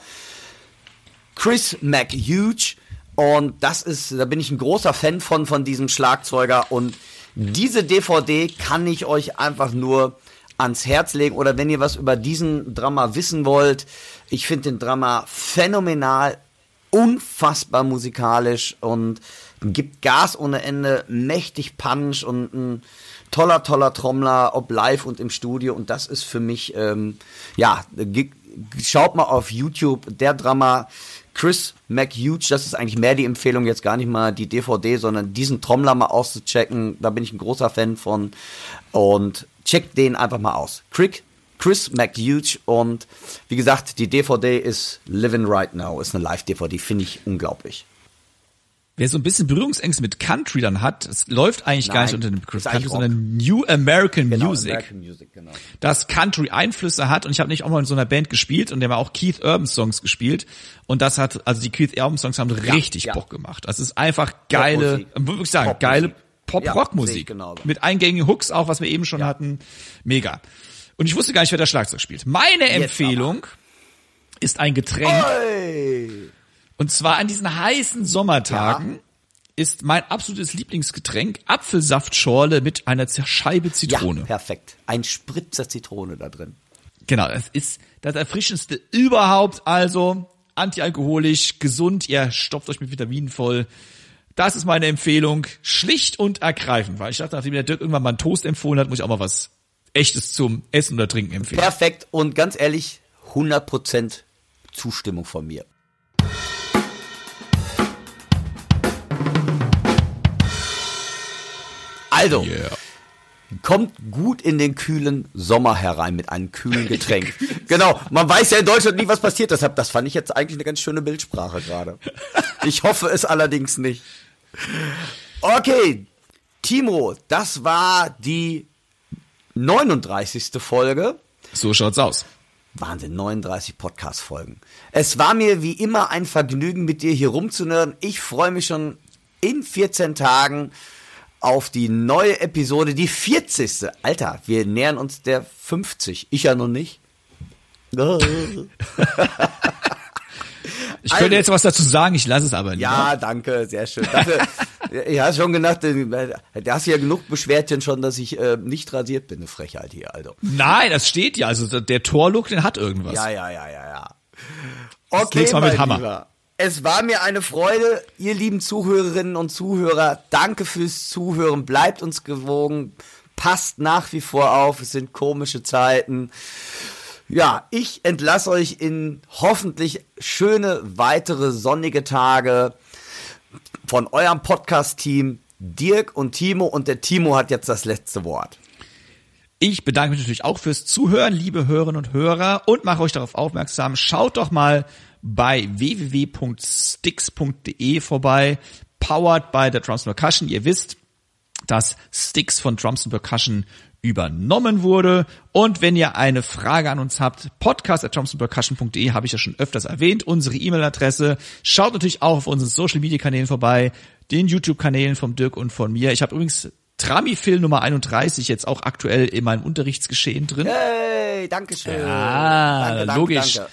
Chris McHuge. Und das ist, da bin ich ein großer Fan von, von diesem Schlagzeuger. Und diese DVD kann ich euch einfach nur ans Herz legen. Oder wenn ihr was über diesen Drama wissen wollt, ich finde den Drama phänomenal, unfassbar musikalisch und gibt Gas ohne Ende, mächtig Punch und ein toller, toller Trommler, ob live und im Studio. Und das ist für mich, ähm, ja, schaut mal auf YouTube, der Drama Chris McHuge, das ist eigentlich mehr die Empfehlung, jetzt gar nicht mal die DVD, sondern diesen Trommler mal auszuchecken. Da bin ich ein großer Fan von. Und checkt den einfach mal aus. Crick, Chris McHuge und wie gesagt, die DVD ist Living Right Now, ist eine Live-DVD, finde ich unglaublich. Wer so ein bisschen Berührungsängste mit Country dann hat, es läuft eigentlich gar Nein, nicht unter dem Begriff Country, sondern New American Genau, Music. American Music, genau. das Country Einflüsse hat und ich habe nicht auch mal in so einer Band gespielt und der haben auch Keith Urban Songs gespielt und das hat also die Keith Urban Songs haben richtig ja. Bock gemacht. Das ist einfach geile, würde ich sagen, Popmusik. geile Ja, Pop-Rock-Musik ich genauso. mit eingängigen Hooks auch, was wir eben schon hatten. Mega. Und ich wusste gar nicht, wer das Schlagzeug spielt. Meine Empfehlung ist ein Getränk Hey. Und zwar an diesen heißen Sommertagen. Ist mein absolutes Lieblingsgetränk Apfelsaftschorle mit einer Scheibe Ja, Zitrone. perfekt. Ein Spritzer Zitrone da drin. Genau, das ist das Erfrischendste überhaupt. Also antialkoholisch, gesund, ihr stopft euch mit Vitaminen voll. Das ist meine Empfehlung. Schlicht und ergreifend, weil ich dachte, nachdem der Dirk irgendwann mal einen Toast empfohlen hat, muss ich auch mal was Echtes zum Essen oder Trinken empfehlen. Perfekt und ganz ehrlich, 100% Zustimmung von mir. Also, Yeah. kommt gut in den kühlen Sommer herein mit einem kühlen Getränk. genau, man weiß ja in Deutschland nie, was passiert. Deshalb, das fand ich jetzt eigentlich eine ganz schöne Bildsprache gerade. Ich hoffe es allerdings nicht. Okay, Timo, das war die 39. Folge. So schaut's aus. Wahnsinn, 39 Podcast-Folgen. Es war mir wie immer ein Vergnügen, mit dir hier rumzunörden. Ich freue mich schon in 14 Tagen auf die neue Episode, die 40. Alter, wir nähern uns der 50. Ich ja noch nicht. Ich könnte jetzt was dazu sagen, ich lasse es aber nicht. Ja, danke, sehr schön. Dafür, ich habe schon gedacht, äh, da hast du ja genug Beschwerden schon, dass ich äh, nicht rasiert bin. Eine Frechheit hier, also. Nein, das steht ja. Also der Torlook, den hat irgendwas. Ja, ja, ja, ja, ja. Okay, nächste Mal mit Hammer. Lieber. Es war mir eine Freude, ihr lieben Zuhörerinnen und Zuhörer. Danke fürs Zuhören. Bleibt uns gewogen. Passt nach wie vor auf. Es sind komische Zeiten. Ja, ich entlasse euch in hoffentlich schöne weitere sonnige Tage von eurem Podcast-Team Dirk und Timo. Und der Timo hat jetzt das letzte Wort. Ich bedanke mich natürlich auch fürs Zuhören, liebe Hörerinnen und Hörer, und mache euch darauf aufmerksam, schaut doch mal bei www.sticks.de vorbei, powered by the Drums and Percussion. Ihr wisst, dass Sticks von Drums and Percussion übernommen wurde. Und wenn ihr eine Frage an uns habt, podcast at drumsandpercussion.de habe ich ja schon öfters erwähnt, unsere E-Mail-Adresse. Schaut natürlich auch auf unseren Social-Media-Kanälen vorbei, den YouTube-Kanälen vom Dirk und von mir. Ich habe übrigens Tramifil Nummer 31 jetzt auch aktuell in meinem Unterrichtsgeschehen drin. Hey, Dankeschön. Ah, danke, danke, logisch. Danke.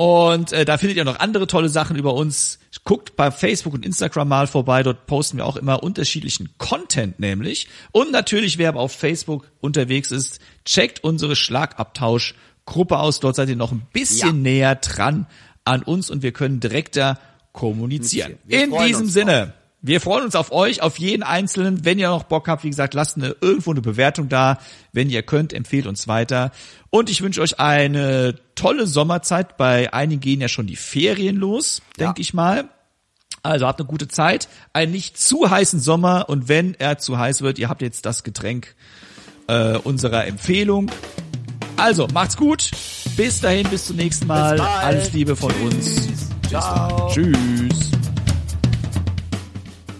Und äh, da findet ihr noch andere tolle Sachen über uns. Guckt bei Facebook und Instagram mal vorbei. Dort posten wir auch immer unterschiedlichen Content nämlich. Und natürlich, wer auf Facebook unterwegs ist, checkt unsere Schlagabtausch-Gruppe aus. Dort seid ihr noch ein bisschen Ja. näher dran an uns und wir können direkter kommunizieren. In diesem Sinne. Wir freuen uns auf euch, auf jeden Einzelnen. Wenn ihr noch Bock habt, wie gesagt, lasst eine, irgendwo eine Bewertung da. Wenn ihr könnt, empfehlt uns weiter. Und ich wünsche euch eine tolle Sommerzeit. Bei einigen gehen ja schon die Ferien los, denke ich mal. Also habt eine gute Zeit, einen nicht zu heißen Sommer und wenn er zu heiß wird, ihr habt jetzt das Getränk äh, unserer Empfehlung. Also macht's gut, bis dahin, bis zum nächsten Mal. Alles Liebe von uns. Ciao. Tschüss.